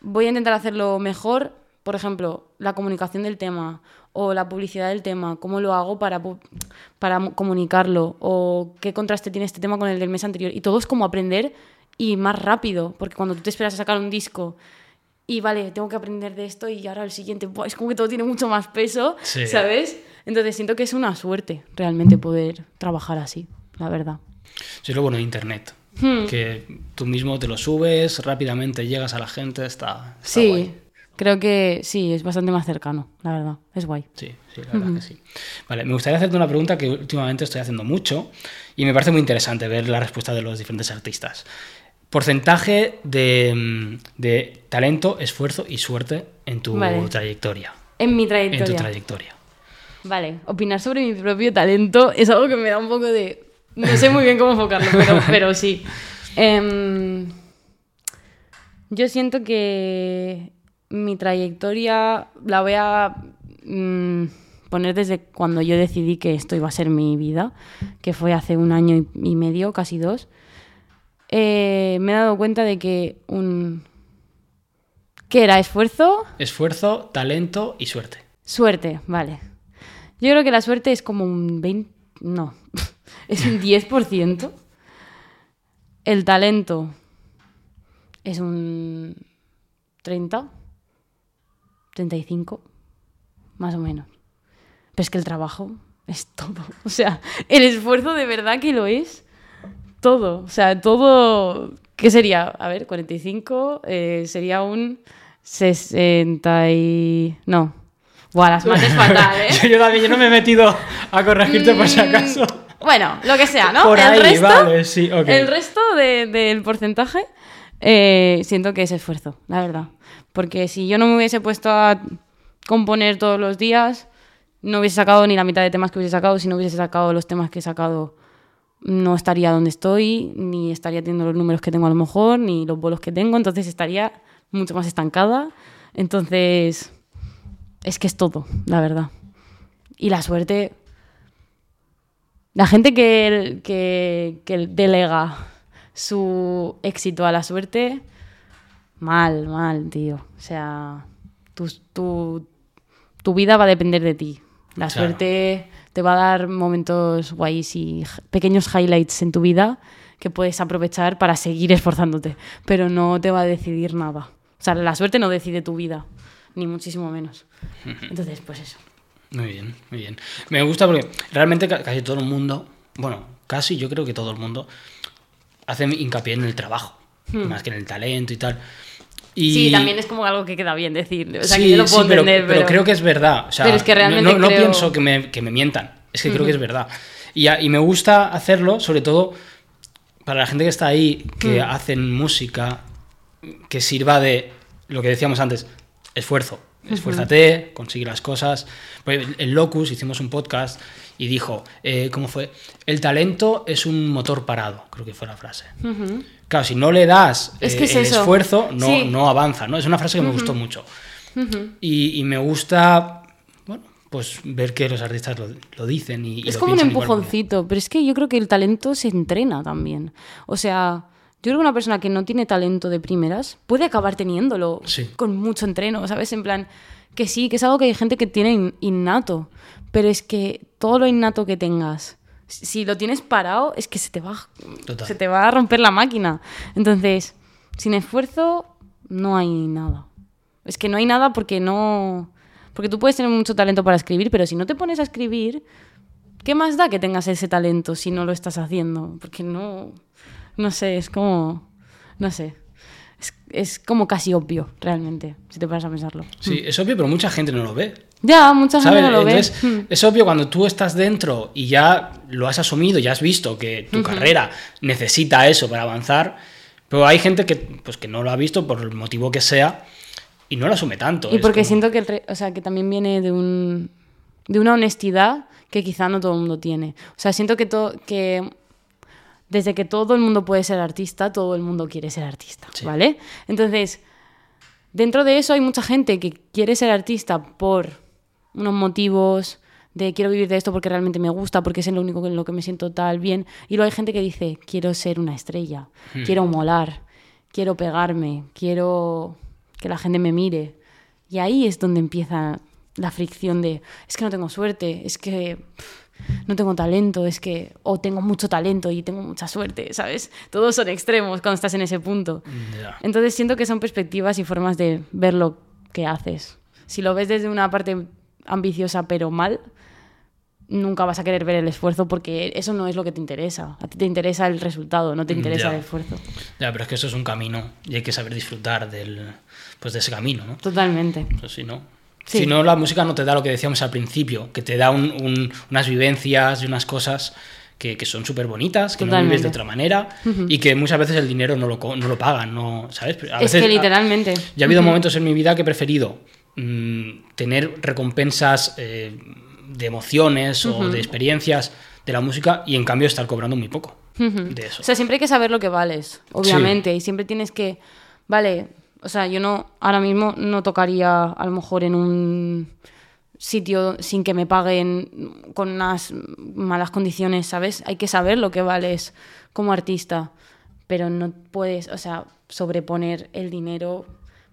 voy a intentar hacerlo mejor, por ejemplo, la comunicación del tema o la publicidad del tema, cómo lo hago para, para comunicarlo o qué contraste tiene este tema con el del mes anterior. Y todo es como aprender y más rápido, porque cuando tú te esperas a sacar un disco y vale, tengo que aprender de esto y ahora el siguiente, es como que todo tiene mucho más peso, ¿sabes? Entonces siento que es una suerte realmente poder trabajar así, la verdad. Sí, lo bueno de Internet. Hmm. Que tú mismo te lo subes, rápidamente llegas a la gente, está, sí. Creo que sí, es bastante más cercano, la verdad. Es guay. Sí, sí, la verdad que sí. Vale, me gustaría hacerte una pregunta que últimamente estoy haciendo mucho y me parece muy interesante ver la respuesta de los diferentes artistas. Porcentaje de, de talento, esfuerzo y suerte en tu trayectoria. En mi trayectoria. En tu trayectoria. Vale, opinar sobre mi propio talento es algo que me da un poco de... No sé muy bien cómo enfocarlo, pero, pero sí. Em, yo siento que mi trayectoria la voy a mm, poner desde cuando yo decidí que esto iba a ser mi vida, que fue hace un año y, medio, casi dos. Eh, me he dado cuenta de que un... ¿Qué era? ¿Esfuerzo? Esfuerzo, talento y suerte. Suerte, vale. Yo creo que la suerte es como un 20... No, es un 10%. El talento es un 30. 35, más o menos. Pero es que el trabajo es todo. O sea, el esfuerzo de verdad que lo es todo. O sea, todo. ¿Qué sería? A ver, 45 eh, sería un 60 y. No. Buah, las mates fatal, ¿eh? yo, también, yo no me he metido a corregirte por si mm, acaso. Bueno, lo que sea, ¿no? Por el resto, vale, sí, El resto del porcentaje eh, siento que es esfuerzo, la verdad. Porque si yo no me hubiese puesto a componer todos los días, no hubiese sacado ni la mitad de temas que hubiese sacado. Si no hubiese sacado los temas que he sacado, no estaría donde estoy, ni estaría teniendo los números que tengo a lo mejor, ni los bolos que tengo. Entonces estaría mucho más estancada. Entonces, es que es todo, la verdad. Y la suerte. La gente que, que, que delega su éxito a la suerte, mal, mal, tío. O sea, tu, tu, vida va a depender de ti. La suerte te va a dar momentos guays y pequeños highlights en tu vida que puedes aprovechar para seguir esforzándote, pero no te va a decidir nada. O sea, la suerte no decide tu vida, ni muchísimo menos. Entonces, pues eso. Muy bien, muy bien. Me gusta porque realmente casi todo el mundo, bueno, casi yo creo que todo el mundo hacen hincapié en el trabajo, hmm. más que en el talento y tal. Y... Sí, también es como algo que queda bien decir. O sea, que yo lo puedo entender, pero, creo que es verdad. O sea, pero es que realmente no, pienso que me, que me, mientan. Es que creo que es verdad. Y, y, me gusta hacerlo, sobre todo para la gente que está ahí, que hmm. hacen música que sirva de lo que decíamos antes, esfuerzo. Esfuérzate, consigue las cosas. En Locus hicimos un podcast y dijo, eh, ¿cómo fue? El talento es un motor parado, creo que fue la frase. Claro, si no le das eh, el esfuerzo, no, no avanza, ¿no? Es una frase que me gustó mucho. y, me gusta, bueno, pues ver que los artistas lo, dicen y... Es como un empujoncito, pero es que yo creo que el talento se entrena también. O sea... Yo creo que una persona que no tiene talento de primeras puede acabar teniéndolo con mucho entreno, ¿sabes? En plan, que sí, que es algo que hay gente que tiene innato, pero es que todo lo innato que tengas, si lo tienes parado, es que se te va, se te va a romper la máquina. Entonces, sin esfuerzo, no hay nada. Es que no hay nada porque no. Porque tú puedes tener mucho talento para escribir, pero si no te pones a escribir, ¿qué más da que tengas ese talento si no lo estás haciendo? Porque no. No sé, es como. No sé es, como casi obvio, realmente, si te pones a pensarlo. Sí, es obvio, pero mucha gente no lo ve. Ya, mucha gente no lo ve. Hmm. Es obvio cuando tú estás dentro y ya lo has asumido, ya has visto que tu carrera necesita eso para avanzar, pero hay gente que, pues, que no lo ha visto por el motivo que sea y no lo asume tanto. Y porque siento que, o sea, que también viene de, un, de una honestidad que quizá no todo el mundo tiene. O sea, siento que, to, que desde que todo el mundo puede ser artista, todo el mundo quiere ser artista, Sí. ¿vale? Entonces, dentro de eso hay mucha gente que quiere ser artista por unos motivos de quiero vivir de esto porque realmente me gusta, porque es en lo único en lo que me siento tal bien. Y luego hay gente que dice, quiero ser una estrella, quiero molar, quiero pegarme, quiero que la gente me mire. Y ahí es donde empieza la fricción de, es que no tengo suerte, es que no tengo talento, es que, o tengo mucho talento y tengo mucha suerte, ¿sabes? Todos son extremos cuando estás en ese punto. Ya. Entonces siento que son perspectivas y formas de ver lo que haces. Si lo ves desde una parte ambiciosa pero mal, nunca vas a querer ver el esfuerzo porque eso no es lo que te interesa. A ti te interesa el resultado, no te interesa Ya. el esfuerzo. Ya, pero es que eso es un camino y hay que saber disfrutar del, pues de ese camino, ¿no? Totalmente. Pues si no, Sí. si no, la música no te da lo que decíamos al principio, que te da un- un- unas vivencias y unas cosas que, que son súper bonitas, que no vives Totalmente. de otra manera y que muchas veces el dinero no lo, no lo pagan, no, ¿sabes? Es que literalmente. Ya ha habido momentos en mi vida que he preferido mm, tener recompensas eh, de emociones o de experiencias de la música y en cambio estar cobrando muy poco de eso. O sea, siempre hay que saber lo que vales, obviamente, y siempre tienes que, vale, o sea, yo no, ahora mismo no tocaría a lo mejor en un sitio sin que me paguen con unas malas condiciones, ¿sabes? Hay que saber lo que vales como artista, pero no puedes, o sea, sobreponer el dinero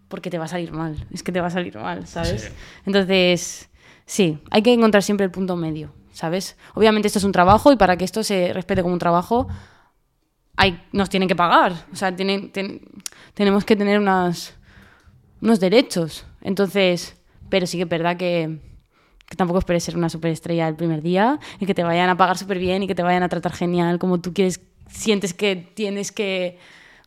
porque te va a salir mal, es que te va a salir mal, ¿sabes? Sí. Entonces, sí, hay que encontrar siempre el punto medio, ¿sabes? Obviamente esto es un trabajo y para que esto se respete como un trabajo, hay, nos tienen que pagar. O sea, tienen, ten- tenemos que tener unas, unos derechos. Entonces, pero sí que es verdad que, que tampoco esperes ser una superestrella el primer día y que te vayan a pagar súper bien y que te vayan a tratar genial como tú quieres, sientes que tienes que,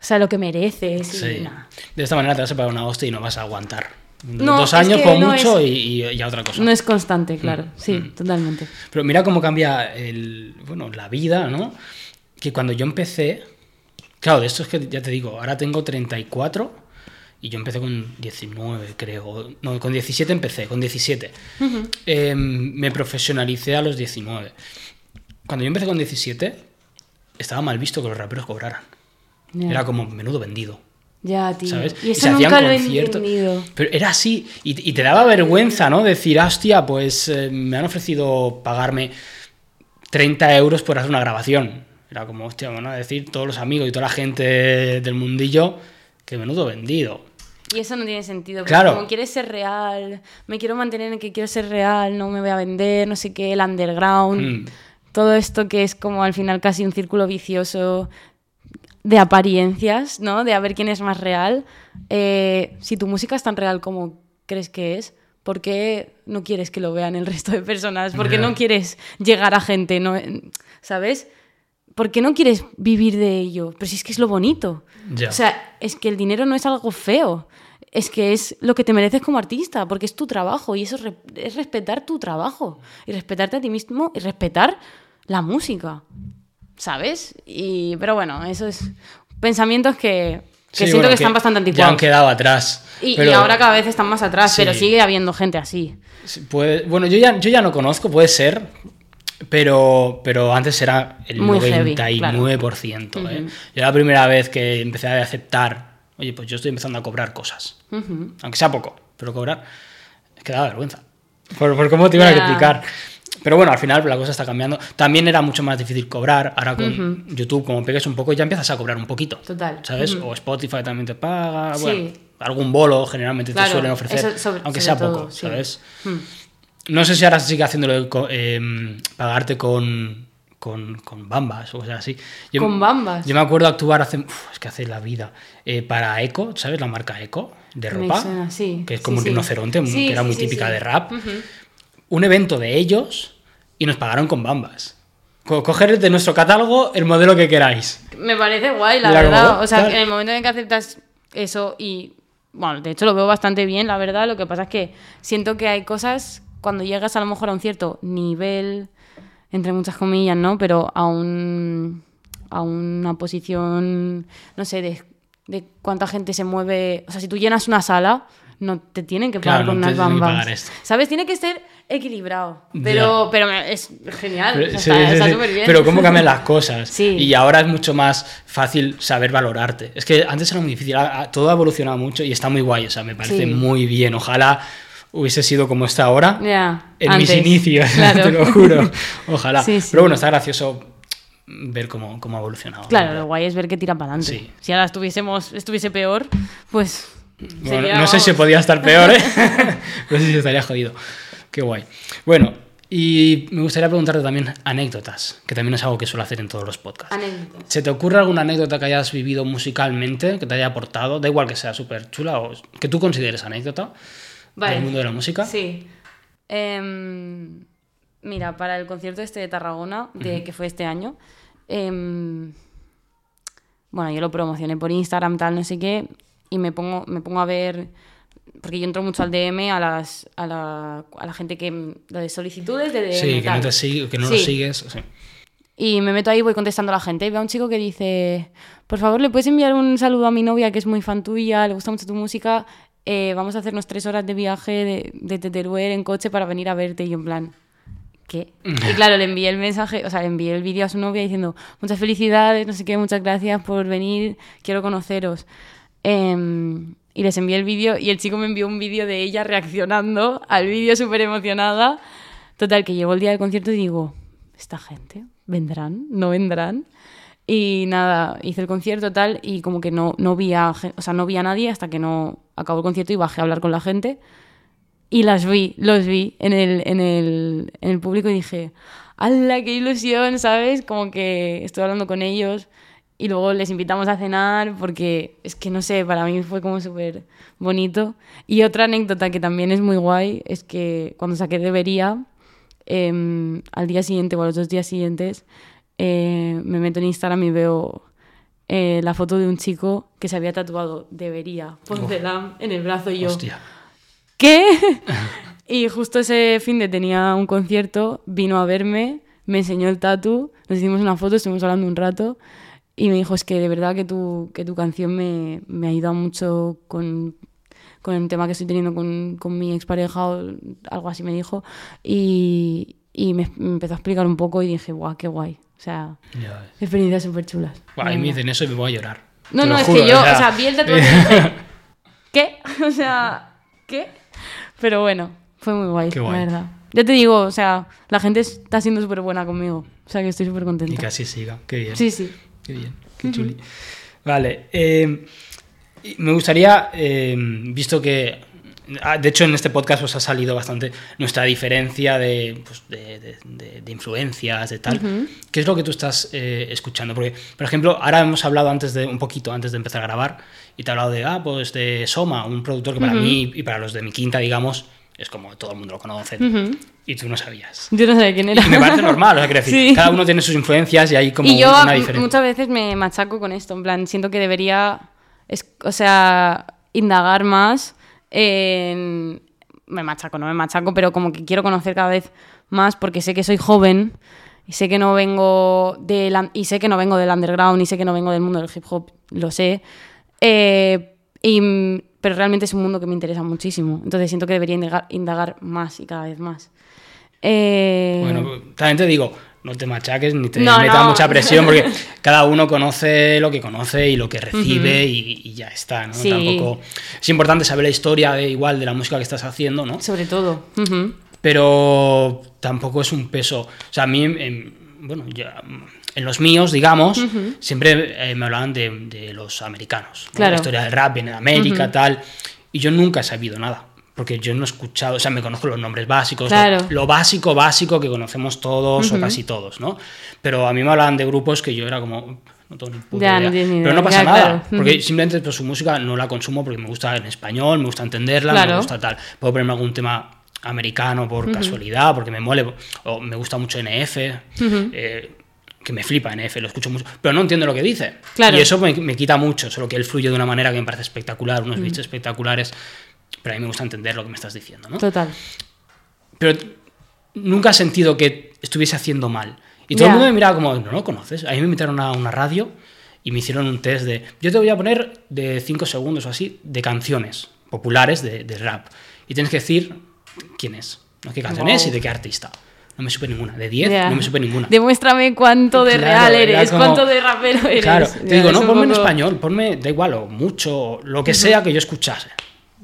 o sea, lo que mereces. y Sí. nada. De esta manera te vas a pagar una hostia y no vas a aguantar. No, Dos años como no mucho es- y, y- y a otra cosa. No es constante, claro. Mm, Sí, totalmente. Pero mira cómo cambia el, bueno, la vida, ¿no? Que cuando yo empecé, claro, de esto es que ya te digo, ahora tengo 34 y yo empecé con 19, creo. No, con 17 empecé, con 17. Eh, me profesionalicé a los 19. Cuando yo empecé con 17, estaba mal visto que los raperos cobraran. Era como menudo vendido. Ya, tío. ¿sabes? Y eso se hacían nunca lo he. Pero era así. Y, y te daba vergüenza, ¿no? Decir, hostia, pues eh, me han ofrecido pagarme 30 euros por hacer una grabación. Era como, hostia, a decir todos los amigos y toda la gente del mundillo que menudo vendido. Y eso no tiene sentido. Porque Claro. como quieres ser real, me quiero mantener en que quiero ser real, no me voy a vender, no sé qué, el underground. Mm. Todo esto que es como al final casi un círculo vicioso de apariencias, ¿no? De a ver quién es más real. Eh, si tu música es tan real como crees que es, ¿por qué no quieres que lo vean el resto de personas? ¿Por qué no quieres llegar a gente? ¿no? ¿Sabes? ¿Por qué no quieres vivir de ello? Pero si es que es lo bonito. Ya. O sea, es que el dinero no es algo feo. Es que es lo que te mereces como artista, porque es tu trabajo y eso es, re- es respetar tu trabajo y respetarte a ti mismo y respetar la música. ¿Sabes? Y, pero bueno, eso es pensamientos que, que Sí, siento bueno, que están bastante Ya han anticuados. quedado atrás. Y, ahora cada vez están más atrás, Sí. pero sigue habiendo gente así. sí, puede- bueno, yo ya, yo ya no conozco, puede ser. Pero, pero antes era el Muy heavy, 99%. ¿eh? Yo la primera vez que empecé a aceptar, oye, pues yo estoy empezando a cobrar cosas. Aunque sea poco, pero cobrar, es que da vergüenza. Por, por cómo te iban a explicar. Pero bueno, al final la cosa está cambiando. También era mucho más difícil cobrar. Ahora con YouTube, como pegues un poco, ya empiezas a cobrar un poquito. Total. ¿Sabes? Ujú. O Spotify también te paga. Sí. Bueno, algún bolo generalmente Claro, te suelen ofrecer. sobre- aunque sobre sea todo, poco, sí. ¿sabes? Mm. No sé si ahora sigue haciéndolo co- em, pagarte con, con, con bambas o cosas así. Yo- ¿Con bambas? Yo me acuerdo actuar hace. uf, es que hace la vida. eh, para Eco, ¿sabes? La marca Eco de ropa. suena, sí. Que es Sí, como un rinoceronte, que era muy típica de rap. Ujú. Un evento de ellos y nos pagaron con bambas. Co- Coger de nuestro catálogo el modelo que queráis. Me parece guay, la Claro, verdad. O sea, claro. en el momento en que aceptas eso y. Bueno, de hecho lo veo bastante bien, la verdad. Lo que pasa es que siento que hay cosas cuando llegas a lo mejor a un cierto nivel, entre muchas comillas, ¿no? Pero a un. a una posición. no sé, de, de cuánta gente se mueve. O sea, si tú llenas una sala, no te tienen que Claro, pagar con no unas bambas. pagar esto. ¿Sabes? Tiene que ser equilibrado. Pero, pero es genial. Pero, o sea, sí, está sí, está sí. súper bien. Pero cómo cambian las cosas. Sí. Y ahora es mucho más fácil saber valorarte. Es que antes era muy difícil. a- a- Todo ha evolucionado mucho y está muy guay. O sea, me parece muy bien. Ojalá hubiese sido como está ahora. Ya, En antes. mis inicios, Claro. te lo juro. Ojalá. Pero bueno, está gracioso ver cómo, cómo ha evolucionado. Claro, lo guay es ver que tira para adelante. Sí. Si ahora estuviésemos, estuviese peor, pues. Bueno, sería, no sé si podía estar peor, ¿eh? no sé si estaría jodido. Qué guay. Bueno, y me gustaría preguntarte también anécdotas, que también es algo que suelo hacer en todos los podcasts. Anécdotas. ¿Se te ocurre alguna anécdota que hayas vivido musicalmente, que te haya aportado? Da igual que sea súper chula o que tú consideres anécdota Vale. del mundo de la música. Sí. Em, mira, para el concierto este de Tarragona, de, que fue este año, em, bueno, yo lo promocioné por Instagram, tal, no sé qué, y me pongo, me pongo a ver, porque yo entro mucho al DM a, las, a, la, a la gente que, lo de solicitudes de DM. Sí, que no, te sigue, que no lo Sí. sigues. sí. Y me meto ahí y voy contestando a la gente. Y veo a un chico que dice, por favor, ¿le puedes enviar un saludo a mi novia que es muy fan tuya, le gusta mucho tu música? Eh, vamos a hacernos tres horas de viaje de, de Teteruel en coche para venir a verte. Y yo en plan, ¿qué? Y claro, le envié el mensaje, o sea, le envié el vídeo a su novia diciendo, muchas felicidades, no sé qué, muchas gracias por venir, quiero conoceros. Em, y les envié el vídeo y el chico me envió un vídeo de ella reaccionando al vídeo súper emocionada. Total, que llegó el día del concierto y digo, ¿esta gente vendrán? ¿No vendrán? Y nada, hice el concierto tal y como que no, no, vi a, o sea, no vi a nadie hasta que no acabó el concierto y bajé a hablar con la gente. Y las vi, los vi en el, en el, en el público y dije, ¡hala, qué ilusión! ¿Sabes? Como que estoy hablando con ellos y luego les invitamos a cenar porque es que no sé, para mí fue como súper bonito. Y otra anécdota que también es muy guay es que cuando saqué Debería, em, al día siguiente o a los dos días siguientes, eh, me meto en Instagram y veo eh, la foto de un chico que se había tatuado Debería, Poncelam, en el brazo y yo. Hostia. ¿Qué? y justo ese fin de tenía un concierto, vino a verme, me enseñó el tatu, nos hicimos una foto, estuvimos hablando un rato y me dijo, es que de verdad que tu, que tu canción me, me ha ayudado mucho con, con el tema que estoy teniendo con, con mi expareja o algo así me dijo. Y, y me, me empezó a explicar un poco y dije, guau, qué guay. O sea, experiencias súper chulas. Buah, y me dicen eso y me voy a llorar. No, Te no, es juro, que yo, o sea, vi el tatuaje y dije, ¿qué? O sea, ¿qué? Pero bueno, fue muy guay, guay. la verdad. Ya te digo, o sea, la gente está siendo súper buena conmigo. O sea, que estoy súper Y contenta. que así siga. Qué bien. Sí, sí. Qué bien, qué chuli. Vale, eh, y me gustaría, eh, visto que, ah, de hecho en este podcast os ha salido bastante nuestra diferencia de, pues, de, de- de- de influencias, de tal. ¿Qué es lo que tú estás eh, escuchando? Porque, por ejemplo, ahora hemos hablado antes de, un poquito antes de empezar a grabar, y te he hablado de, ah, pues de Soma, un productor que para mí y para los de mi quinta, digamos, es como todo el mundo lo conoce. Y tú no sabías. Yo no sabía quién era. Y me parece normal, o sea, quiero decir, Sí. cada uno tiene sus influencias y hay como y yo una diferencia. muchas veces me machaco con esto, en plan, siento que debería, es- o sea, indagar más en... Me machaco, no me machaco, pero como que quiero conocer cada vez más porque sé que soy joven y sé que no vengo del y sé que no vengo del underground y sé que no vengo del mundo del hip hop, lo sé. Eh, y- pero realmente es un mundo que me interesa muchísimo. Entonces siento que debería indagar, indagar más y cada vez más. Eh, Bueno, también te digo, no te machaques ni te No, metas no. mucha presión porque cada uno conoce lo que conoce y lo que recibe y, y ya está, ¿no? Sí. Tampoco es importante saber la historia de igual de la música que estás haciendo, ¿no? sobre todo. Ujú. Pero tampoco es un peso. O sea, a mí, en- bueno, ya, en los míos, digamos, siempre eh, me hablaban de, de los americanos. ¿no? Claro. La historia del rap en América, tal. Y yo nunca he sabido nada. Porque yo no he escuchado, o sea, me conozco los nombres básicos, Claro. lo, lo básico, básico que conocemos todos o casi todos, ¿no? Pero a mí me hablaban de grupos que yo era como, no tengo ni puta Ya, no idea. tienes ni Pero idea, no pasa ya, nada, claro. porque simplemente pues, su música no la consumo porque me gusta en español, me gusta entenderla, me gusta tal. Puedo ponerme algún tema americano por casualidad, porque me mole, o me gusta mucho NF, eh, que me flipa NF, lo escucho mucho, pero no entiendo lo que dice. Claro. Y eso me, me quita mucho, solo que él fluye de una manera que me parece espectacular, unos beats espectaculares, pero a mí me gusta entender lo que me estás diciendo, ¿no? Total. Pero nunca he sentido que estuviese haciendo mal. Y todo el mundo me miraba como, no lo conoces. A mí me invitaron a una radio y me hicieron un test de, yo te voy a poner de 5 segundos o así, de canciones, populares de, de rap. Y tienes que decir quién es, ¿no? qué canción es y de qué artista. No me supe ninguna. De 10 Ya. no me supe ninguna. Demuéstrame cuánto de Claro, real eres, como- cuánto de rapero eres. Claro, te digo, es no, ponme en poco- español, ponme, da igual, o mucho, lo que sea que yo escuchase,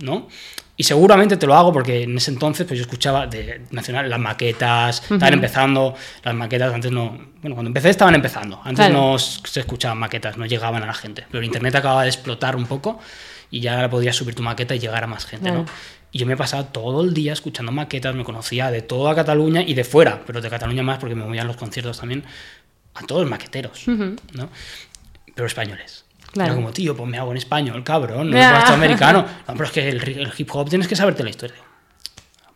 ¿no? Y seguramente te lo hago porque en ese entonces pues yo escuchaba de nacional las maquetas, estaban empezando las maquetas, antes no, bueno, cuando empecé estaban empezando, antes Claro. no se escuchaban maquetas, no llegaban a la gente, pero el internet acababa de explotar un poco y ya podías subir tu maqueta y llegar a más gente, ¿no? Y yo me pasaba todo el día escuchando maquetas, me conocía de toda Cataluña y de fuera, pero de Cataluña más porque me movían los conciertos también a todos los maqueteros, ¿no? Pero españoles. Claro. Era como, tío, ponme algo en español, cabrón, no me puedes americano. No, pero es que el, el hip hop tienes que saberte la historia.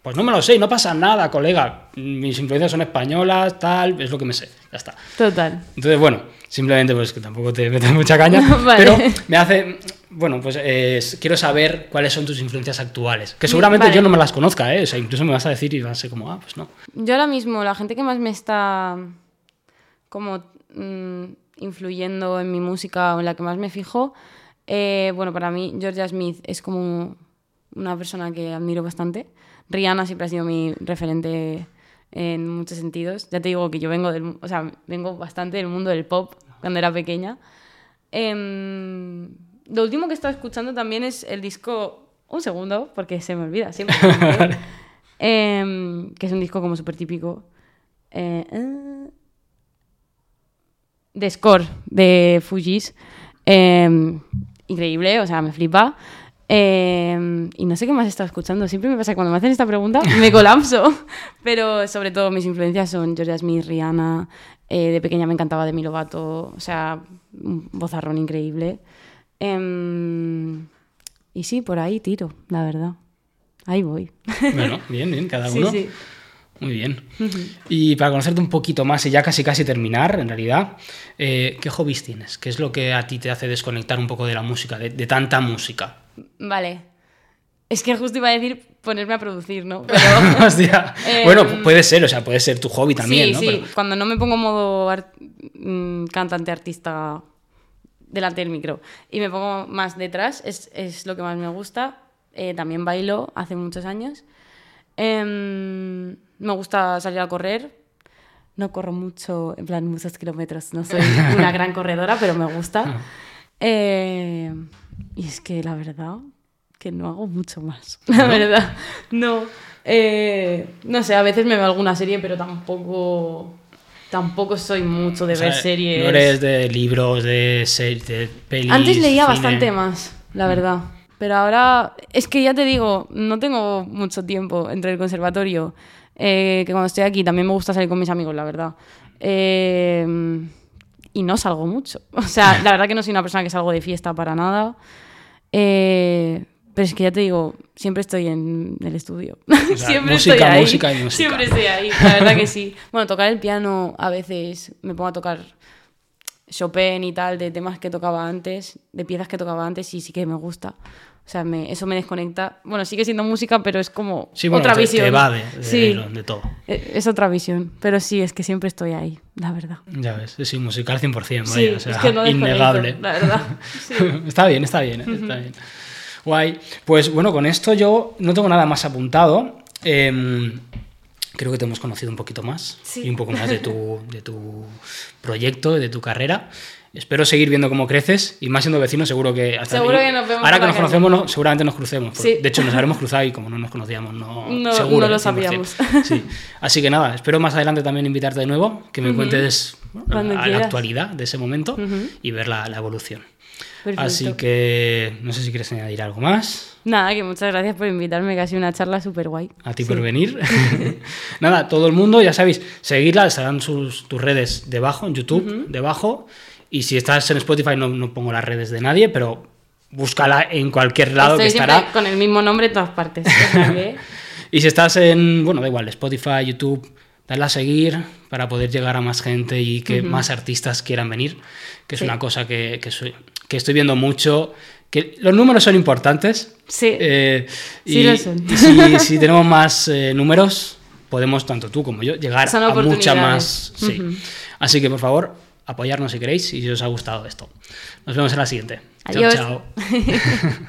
Pues no me lo sé, y no pasa nada, colega. Mis influencias son españolas, tal, es lo que me sé, ya está. Total. Entonces, bueno, simplemente pues que tampoco te metas mucha caña, Vale. pero me hace, bueno, pues eh, quiero saber cuáles son tus influencias actuales, que seguramente Vale. yo no me las conozca, ¿eh? o sea, incluso me vas a decir y vas a ser como, ah, pues no. Yo ahora mismo, la gente que más me está como mm, influyendo en mi música o en la que más me fijo, eh, bueno, para mí Georgia Smith es como una persona que admiro bastante. Rihanna siempre ha sido mi referente en muchos sentidos. Ya te digo que yo vengo del, o sea, vengo bastante del mundo del pop cuando era pequeña. Em, lo último que he estado escuchando también es el disco. Un segundo, porque se me olvida siempre. Em, que es un disco como súper típico. Eh, eh, de Score, de Fujis. Em, increíble, o sea, me flipa. Em, y no sé qué más he estado escuchando. Siempre me pasa que cuando me hacen esta pregunta me colapso. Pero sobre todo mis influencias son Georgia Smith, Rihanna. eh, de pequeña me encantaba Demi Lovato. O sea, un vozarrón increíble. Em, y sí, por ahí tiro, la verdad. Ahí voy. Bueno, bien, bien, cada Sí, uno. sí. Muy bien. Y para conocerte un poquito más y ya casi casi terminar, en realidad, eh, ¿qué hobbies tienes? ¿Qué es lo que a ti te hace desconectar un poco de la música, de, de tanta música? Vale. Es que justo iba a decir ponerme a producir, ¿no? Pero... Hostia. Em, bueno, puede ser, o sea, puede ser tu hobby también, sí, ¿no? sí. Pero- Cuando no me pongo modo art- mm, cantante, artista delante del micro y me pongo más detrás, es, es lo que más me gusta. Eh, también bailo hace muchos años. Em, me gusta salir a correr. No corro mucho, en plan muchos kilómetros. No soy una gran corredora, pero me gusta. Eh, y es que la verdad que no hago mucho más. La verdad, no. Eh, no sé, a veces me veo alguna serie, pero tampoco tampoco soy mucho de o sea, ver series. No eres de libros, de, series, de pelis. Antes leía cine. bastante más, la verdad. Pero ahora, es que ya te digo, no tengo mucho tiempo entre el conservatorio, eh, que cuando estoy aquí también me gusta salir con mis amigos, la verdad. Eh, y no salgo mucho. O sea, la verdad que no soy una persona que salgo de fiesta para nada. Eh, pero es que ya te digo, siempre estoy en el estudio. sea, siempre música, estoy ahí. música y música. Siempre estoy ahí, la verdad que sí. Bueno, tocar el piano a veces me pongo a tocar Chopin y tal, de temas que tocaba antes, de piezas que tocaba antes, y sí que me gusta. O sea, me- eso me desconecta. Bueno, sigue siendo música, pero es como Sí, bueno, otra te, visión. te va de, de, sí, de todo. e- es otra visión. Pero sí, es que siempre estoy ahí, la verdad. Ya ves, sí, musical 100%, Sí, vaya, o sea, es que no desconecto, innegable. la verdad. Sí. está bien, está bien, ¿eh? está bien. Guay. Pues bueno, con esto yo no tengo nada más apuntado. Em, creo que te hemos conocido un poquito más Sí. y un poco más de tu, de tu proyecto de tu carrera. Espero seguir viendo cómo creces y más siendo vecinos seguro que hasta Seguro que nos vemos ahora que nos conocemos no- seguramente nos crucemos Sí. de hecho nos habremos cruzado y como no nos conocíamos no, No- seguro no lo 100%. sabíamos. sí. así que nada espero más adelante también invitarte de nuevo que me cuentes bueno, Cuando la, actualidad de ese momento y ver la, la evolución Perfecto. Así que no sé si quieres añadir algo más. Nada, que muchas gracias por invitarme, que ha sido una charla súper guay. A ti por venir. Nada, todo el mundo, ya sabéis, seguirla, estarán sus, tus redes debajo, en YouTube, debajo. Y si estás en Spotify, no, no pongo las redes de nadie, pero búscala en cualquier lado Estoy que estará. con el mismo nombre en todas partes. Y si estás en, bueno, da igual, Spotify, YouTube, dale a seguir para poder llegar a más gente y que más artistas quieran venir, que es Sí. una cosa que, que, soy- que estoy viendo mucho. Que los números son importantes. Sí. Eh, Sí y, lo son. y si, si tenemos más eh, números, podemos, tanto tú como yo, llegar Son a mucha más. sí. Así que, por favor, apoyarnos si queréis y si os ha gustado esto. Nos vemos en la siguiente. Adiós. Chao, chao.